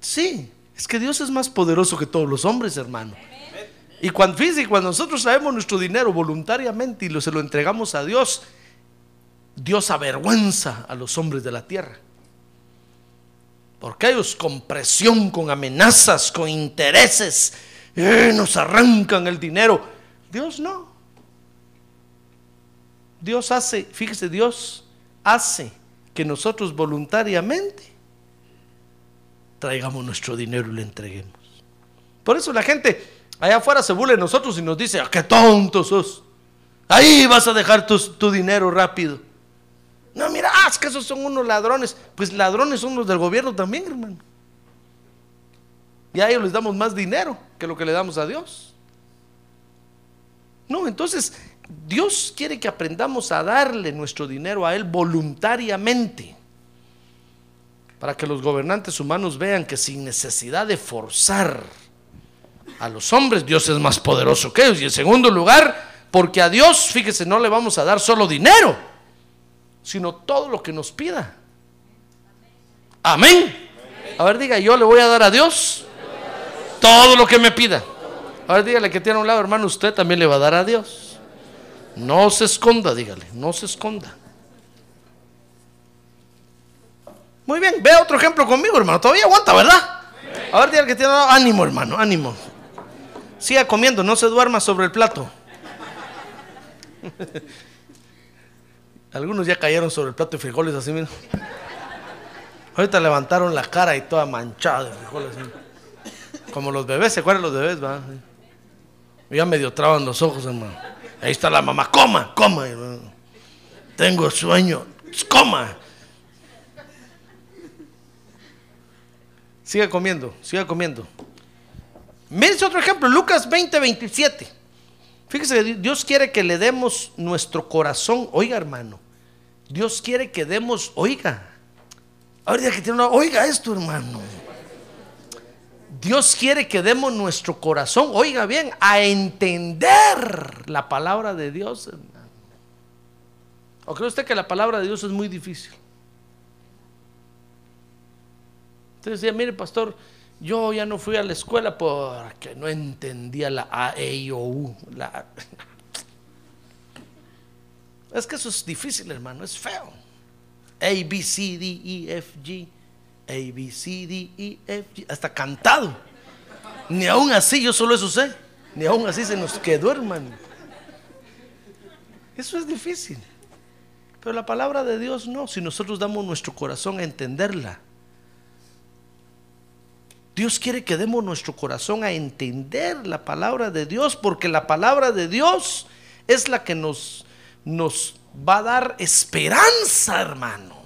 Sí, es que Dios es más poderoso que todos los hombres, hermano. Y cuando, fíjese, cuando nosotros sabemos nuestro dinero voluntariamente y lo, se lo entregamos a Dios, Dios avergüenza a los hombres de la tierra. Porque ellos con presión, con amenazas, con intereses, eh, nos arrancan el dinero. Dios no. Dios hace, fíjese, Dios hace que nosotros voluntariamente traigamos nuestro dinero y le entreguemos. Por eso la gente allá afuera se burla de nosotros y nos dice, "Ah, qué tonto sos. Ahí vas a dejar tu, dinero rápido. No, mira, ah, es que esos son unos ladrones. Pues ladrones son los del gobierno también, hermano. Y a ellos les damos más dinero que lo que le damos a Dios. No, entonces Dios quiere que aprendamos a darle nuestro dinero a Él voluntariamente. Para que los gobernantes humanos vean que sin necesidad de forzar a los hombres, Dios es más poderoso que ellos. Y en segundo lugar, porque a Dios, fíjese, no le vamos a dar solo dinero, sino todo lo que nos pida. Amén. A ver, diga, yo le voy a dar a Dios todo lo que me pida. A ver, dígale que tiene a un lado, hermano, usted también le va a dar a Dios. No se esconda, dígale, no se esconda. Muy bien, vea otro ejemplo conmigo, hermano. Todavía aguanta, ¿verdad? A ver, dígale que tiene a un lado, ánimo, hermano, ánimo. Siga comiendo, no se duerma sobre el plato. Algunos ya cayeron sobre el plato de frijoles así, mira. Ahorita levantaron la cara y toda manchada de frijoles. así. Como los bebés, ¿se acuerdan los bebés? Ya medio traban los ojos, hermano. Ahí está la mamá, coma, coma. hermano. Tengo sueño, coma. Siga comiendo, siga comiendo. Miren otro ejemplo, Lucas 20, 27. Fíjese que Dios quiere que le demos nuestro corazón. Oiga, hermano. Dios quiere que demos, oiga. Ahorita que tiene una, oiga esto, hermano. Dios quiere que demos nuestro corazón, oiga bien, a entender la palabra de Dios, hermano. ¿O cree usted que la palabra de Dios es muy difícil? Entonces decía, mire, pastor, yo ya no fui a la escuela porque no entendía la A, E, O, U. Es que eso es difícil, hermano, es feo. A, B, C, D, E, F, G. A, B, C, D, E, F, G. Hasta cantado. Ni aún así, yo solo eso sé. Ni aún así se nos quedó, hermano. Eso es difícil. Pero la palabra de Dios no, si nosotros damos nuestro corazón a entenderla. Dios quiere que demos nuestro corazón a entender la palabra de Dios, porque la palabra de Dios es la que nos, nos va a dar esperanza, hermano.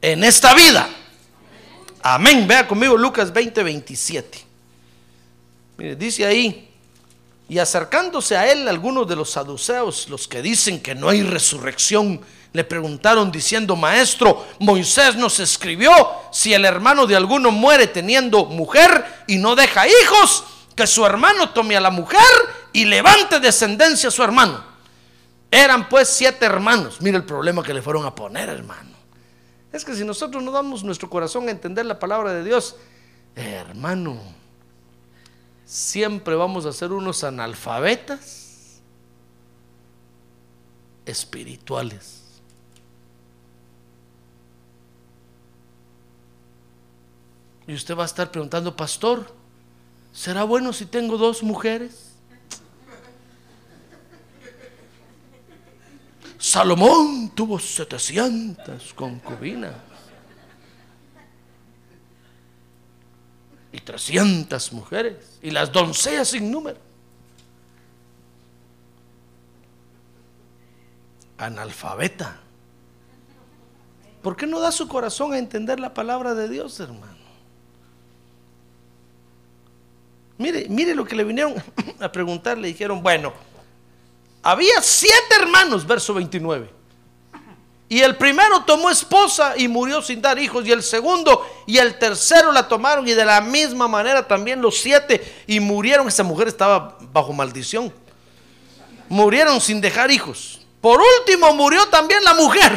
En esta vida. Amén. Vea conmigo Lucas 20, 27. Mire, dice ahí, Y acercándose a él algunos de los saduceos, los que dicen que no hay resurrección, le preguntaron diciendo, maestro, Moisés nos escribió, si el hermano de alguno muere teniendo mujer y no deja hijos, que su hermano tome a la mujer y levante descendencia a su hermano. Eran pues siete hermanos. Mira el problema que le fueron a poner, hermano. Es que si nosotros no damos nuestro corazón a entender la palabra de Dios, hermano, siempre vamos a ser unos analfabetas espirituales. Y usted va a estar preguntando, pastor, ¿será bueno si tengo dos mujeres? Salomón tuvo 700 concubinas y 300 mujeres y las doncellas sin número. Analfabeta. ¿Por qué no da su corazón a entender la palabra de Dios, hermano? Mire, mire lo que le vinieron a preguntar. Le dijeron, bueno, había siete hermanos, verso 29. Y el primero tomó esposa y murió sin dar hijos. Y el segundo y el tercero la tomaron. Y de la misma manera también los siete. Y murieron. Esa mujer estaba bajo maldición. Murieron sin dejar hijos. Por último murió también la mujer.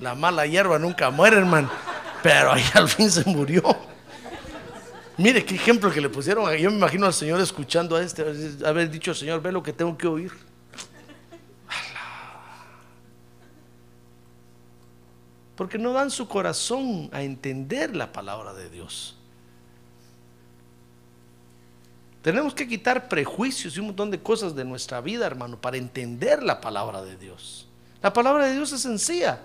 La mala hierba nunca muere, hermano. Pero ahí al fin se murió. Mire qué ejemplo que le pusieron. Yo me imagino al Señor escuchando a este, haber dicho, Señor, ve lo que tengo que oír. Porque no dan su corazón a entender la palabra de Dios. Tenemos que quitar prejuicios y un montón de cosas de nuestra vida, hermano, para entender la palabra de Dios. La palabra de Dios es sencilla.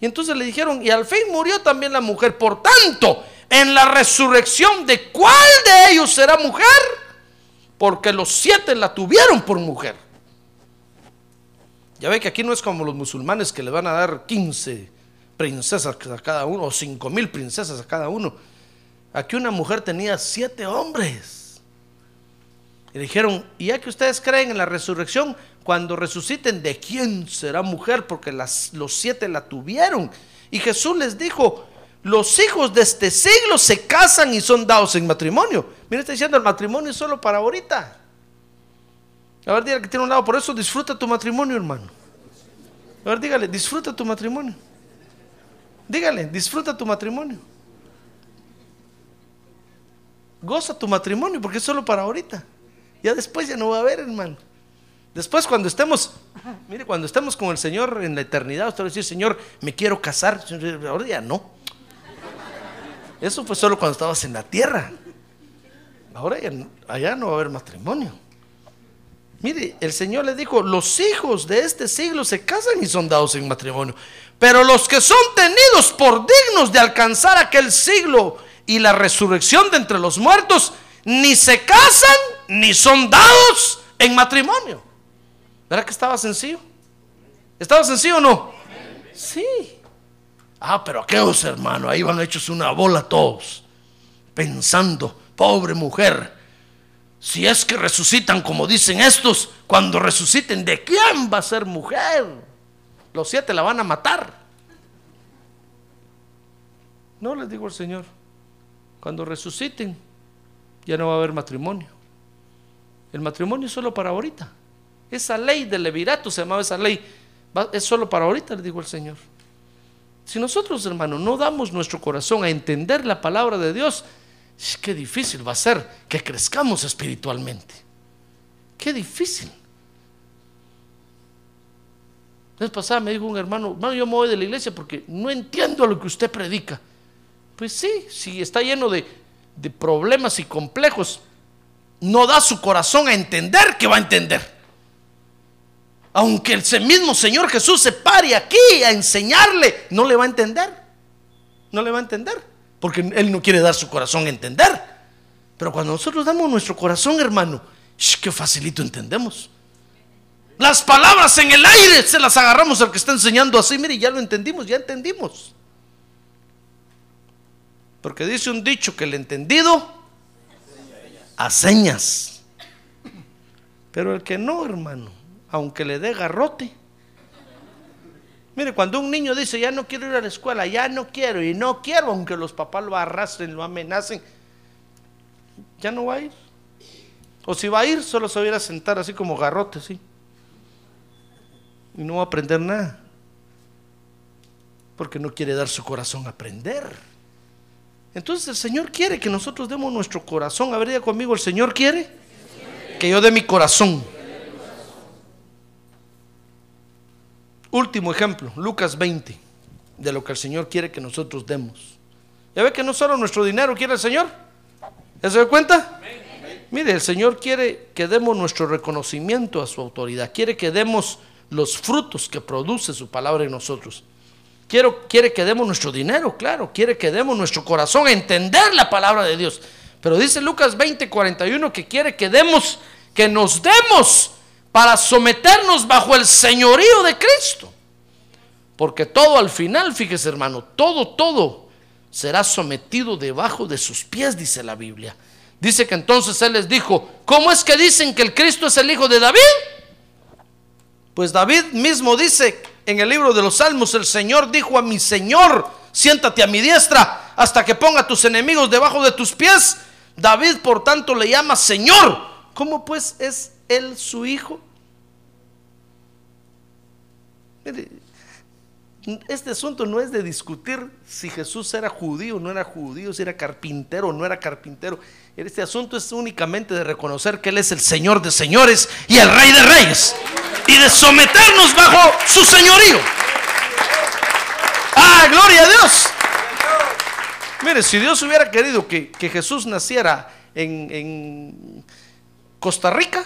Y entonces le dijeron, y al fin murió también la mujer. Por tanto, en la resurrección de cuál de ellos será mujer, porque los siete la tuvieron por mujer. Ya ve que aquí no es como los musulmanes que le van a dar 15 princesas a cada uno, o cinco mil princesas a cada uno. Aquí una mujer tenía siete hombres. Y dijeron, y ya que ustedes creen en la resurrección, cuando resuciten, ¿de quién será mujer? Porque las, los siete la tuvieron. Y Jesús les dijo, los hijos de este siglo se casan y son dados en matrimonio. Mira, está diciendo, el matrimonio es solo para ahorita. A ver, dígale que tiene un lado, por eso disfruta tu matrimonio, hermano. A ver, dígale, disfruta tu matrimonio. Dígale, disfruta tu matrimonio. Goza tu matrimonio porque es solo para ahorita. Ya después ya no va a haber, hermano. Después cuando estemos, mire, cuando estemos con el Señor en la eternidad, usted va a decir, Señor, me quiero casar. Ahora ya no. Eso fue solo cuando estabas en la tierra. Ahora ya, allá no va a haber matrimonio. Mire, el Señor le dijo, los hijos de este siglo se casan y son dados en matrimonio. Pero los que son tenidos por dignos de alcanzar aquel siglo y la resurrección de entre los muertos, ni se casan ni son dados en matrimonio. ¿Verdad que estaba sencillo? ¿Estaba sencillo o no? Sí. Ah, pero aquellos hermanos, ahí van hechos una bola todos, pensando, pobre mujer, si es que resucitan como dicen estos, cuando resuciten, ¿de quién va a ser mujer? Los siete la van a matar. No les digo al Señor, cuando resuciten, ya no va a haber matrimonio. El matrimonio es solo para ahorita. Esa ley del levirato se llamaba esa ley, es solo para ahorita, le digo al Señor. Si nosotros, hermanos, no damos nuestro corazón a entender la palabra de Dios, qué difícil va a ser que crezcamos espiritualmente. Qué difícil. La vez pasada me dijo un hermano, hermano, yo me voy de la iglesia porque no entiendo lo que usted predica. Pues sí, si está lleno de, de problemas y complejos, no da su corazón a entender que va a entender. Aunque el mismo Señor Jesús se pare aquí a enseñarle, no le va a entender. No le va a entender. Porque Él no quiere dar su corazón a entender. Pero cuando nosotros damos nuestro corazón, hermano, qué facilito entendemos. Las palabras en el aire se las agarramos al que está enseñando así. Mire, ya lo entendimos, ya entendimos. Porque dice un dicho que el entendido a señas. Pero el que no, hermano, aunque le dé garrote. Mire, cuando un niño dice, ya no quiero ir a la escuela, ya no quiero y no quiero, aunque los papás lo arrastren, lo amenacen, ya no va a ir. O si va a ir, solo se va a ir a sentar así como garrote, sí. Y no va a aprender nada. Porque no quiere dar su corazón a aprender. Entonces el Señor quiere que nosotros demos nuestro corazón. A ver, diga conmigo, el Señor quiere que yo dé mi corazón. Último ejemplo, Lucas 20, de lo que el Señor quiere que nosotros demos. ¿Ya ve que no solo nuestro dinero quiere el Señor? ¿Ya se da cuenta? Mire, el Señor quiere que demos nuestro reconocimiento a su autoridad, quiere que demos los frutos que produce su palabra en nosotros. Quiero, quiere que demos nuestro dinero, claro, quiere que demos nuestro corazón a entender la palabra de Dios. Pero dice Lucas 20, 41 que quiere que demos, que nos demos para someternos bajo el señorío de Cristo. Porque todo al final, fíjese hermano, todo, todo será sometido debajo de sus pies, dice la Biblia. Dice que entonces Él les dijo, ¿cómo es que dicen que el Cristo es el Hijo de David? Pues David mismo dice en el libro de los Salmos, el Señor dijo a mi Señor, siéntate a mi diestra hasta que ponga tus enemigos debajo de tus pies. David, por tanto, le llama Señor. ¿Cómo pues es Él su Hijo? Este asunto no es de discutir si Jesús era judío o no era judío, si era carpintero o no era carpintero. Este asunto es únicamente de reconocer que Él es el Señor de señores y el Rey de reyes. Y de someternos bajo su señorío. ¡Ah, gloria a Dios! Mire, si Dios hubiera querido que, Jesús naciera en, en Costa Rica,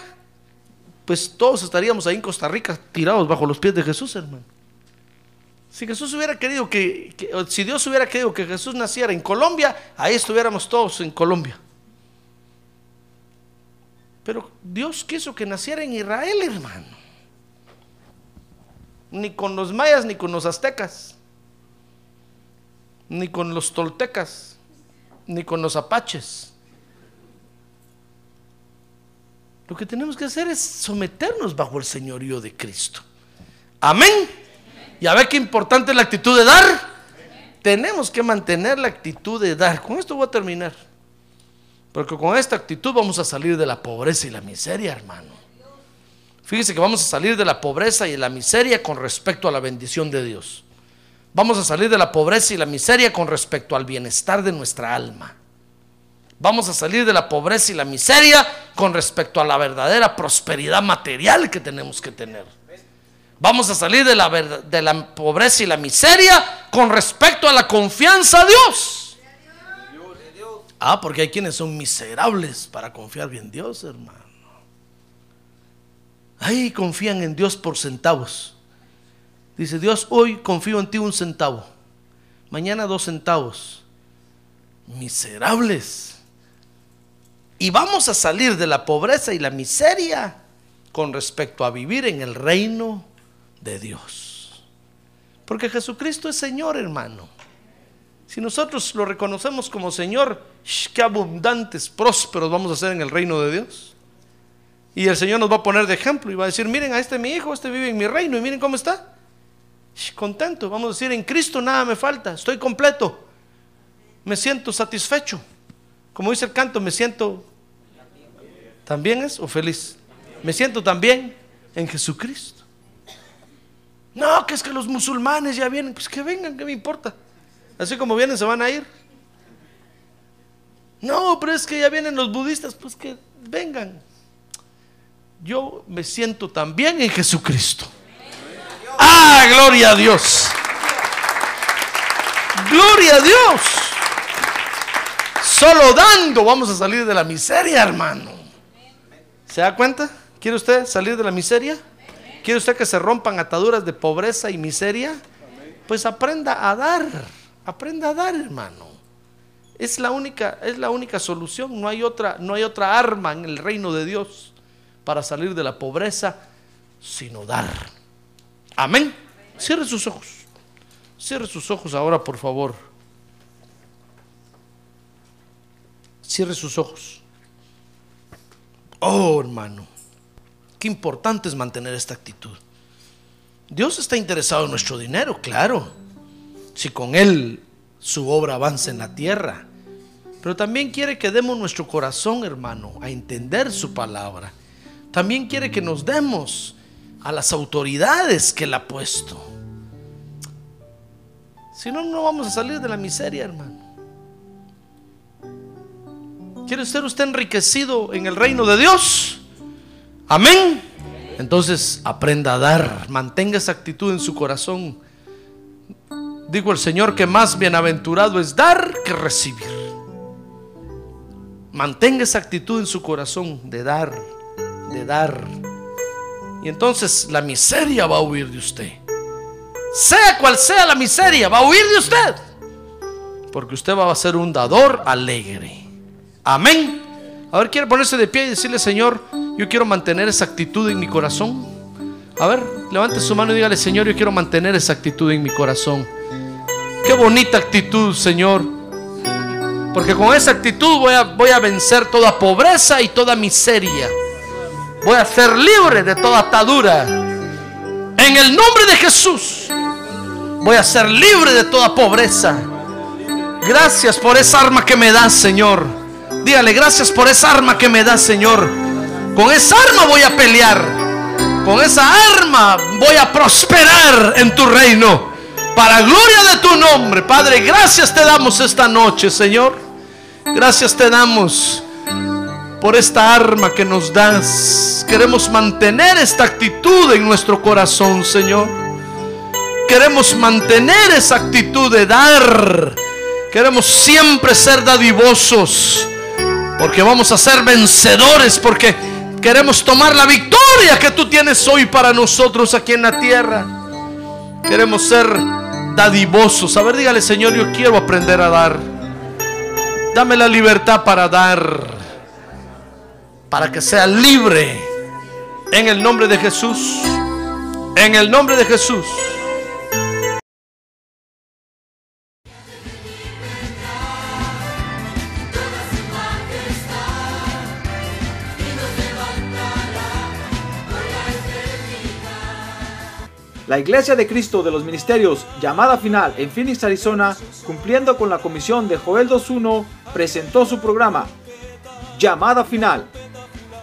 pues todos estaríamos ahí en Costa Rica tirados bajo los pies de Jesús, hermano. Si Jesús hubiera querido que, si Dios hubiera querido que Jesús naciera en Colombia, ahí estuviéramos todos en Colombia. Pero Dios quiso que naciera en Israel, hermano. Ni con los mayas, ni con los aztecas, ni con los toltecas, ni con los apaches. Lo que tenemos que hacer es someternos bajo el señorío de Cristo. Amén. ¿Ya ve qué importante es la actitud de dar? Tenemos que mantener la actitud de dar. Con esto voy a terminar. Porque con esta actitud vamos a salir de la pobreza y la miseria, hermano. Fíjese que vamos a salir de la pobreza y la miseria con respecto a la bendición de Dios. Vamos a salir de la pobreza y la miseria con respecto al bienestar de nuestra alma. Vamos a salir de la pobreza y la miseria con respecto a la verdadera prosperidad material que tenemos que tener. Vamos a salir de la, de la pobreza y la miseria con respecto a la confianza a Dios. Ah, porque hay quienes son miserables para confiar bien en Dios, hermano. Ahí confían en Dios por centavos. Dice Dios, hoy confío en ti un centavo. Mañana dos centavos. Miserables. Y vamos a salir de la pobreza y la miseria con respecto a vivir en el reino de Dios. Porque Jesucristo es Señor, hermano. Si nosotros lo reconocemos como Señor, qué abundantes, prósperos vamos a ser en el reino de Dios. Y el Señor nos va a poner de ejemplo y va a decir, miren, a este mi hijo, este vive en mi reino y miren cómo está. Contento, vamos a decir, en Cristo nada me falta, estoy completo. Me siento satisfecho. Como dice el canto, me siento... ¿También es o feliz? Me siento también en Jesucristo. No, que es que los musulmanes ya vienen. Pues que vengan, ¿qué me importa? Así como vienen, se van a ir. No, pero es que ya vienen los budistas. Pues que vengan. Yo me siento también en Jesucristo. Ah, gloria a Dios. Gloria a Dios. Solo dando vamos a salir de la miseria, hermano. ¿Se da cuenta? ¿Quiere usted salir de la miseria? ¿Quiere usted que se rompan ataduras de pobreza y miseria? Pues aprenda a dar, aprenda a dar, hermano. Es la única, es la única solución, no hay otra, no hay otra arma en el reino de Dios para salir de la pobreza sino dar. Amén. Cierre sus ojos. Cierre sus ojos ahora, por favor. Cierre sus ojos. Oh, hermano, qué importante es mantener esta actitud. Dios está interesado en nuestro dinero, claro. Si con Él su obra avanza en la tierra. Pero también quiere que demos nuestro corazón, hermano, a entender su palabra. También quiere que nos demos a las autoridades que Él ha puesto. Si no, no vamos a salir de la miseria, hermano. ¿Quiere ser usted enriquecido en el reino de Dios? Amén. Entonces aprenda a dar, mantenga esa actitud en su corazón. Digo el Señor que más bienaventurado es dar que recibir. Mantenga esa actitud en su corazón de dar, de dar. Y entonces la miseria va a huir de usted. Sea cual sea la miseria, va a huir de usted. Porque usted va a ser un dador alegre. Amén. A ver, quiere ponerse de pie y decirle, Señor, yo quiero mantener esa actitud en mi corazón. A ver, levante su mano y dígale, Señor, yo quiero mantener esa actitud en mi corazón. Qué bonita actitud, Señor. Porque con esa actitud voy a, voy a vencer toda pobreza y toda miseria. Voy a ser libre de toda atadura. En el nombre de Jesús. Voy a ser libre de toda pobreza. Gracias por esa arma que me das, Señor. Dígale, gracias por esa arma que me das, Señor. Con esa arma voy a pelear. Con esa arma voy a prosperar en tu reino. Para gloria de tu nombre, Padre, gracias te damos esta noche, Señor. Gracias te damos por esta arma que nos das. Queremos mantener esta actitud en nuestro corazón, Señor. Queremos mantener esa actitud de dar. Queremos siempre ser dadivosos. Porque vamos a ser vencedores. Porque queremos tomar la victoria que tú tienes hoy para nosotros aquí en la tierra. Queremos ser dadivosos. A ver, dígale, Señor, yo quiero aprender a dar. Dame la libertad para dar. Para que sea libre. En el nombre de Jesús. En el nombre de Jesús. La Iglesia de Cristo de los Ministerios, llamada final en Phoenix, Arizona, cumpliendo con la comisión de Joel 2.1, presentó su programa, Llamada Final.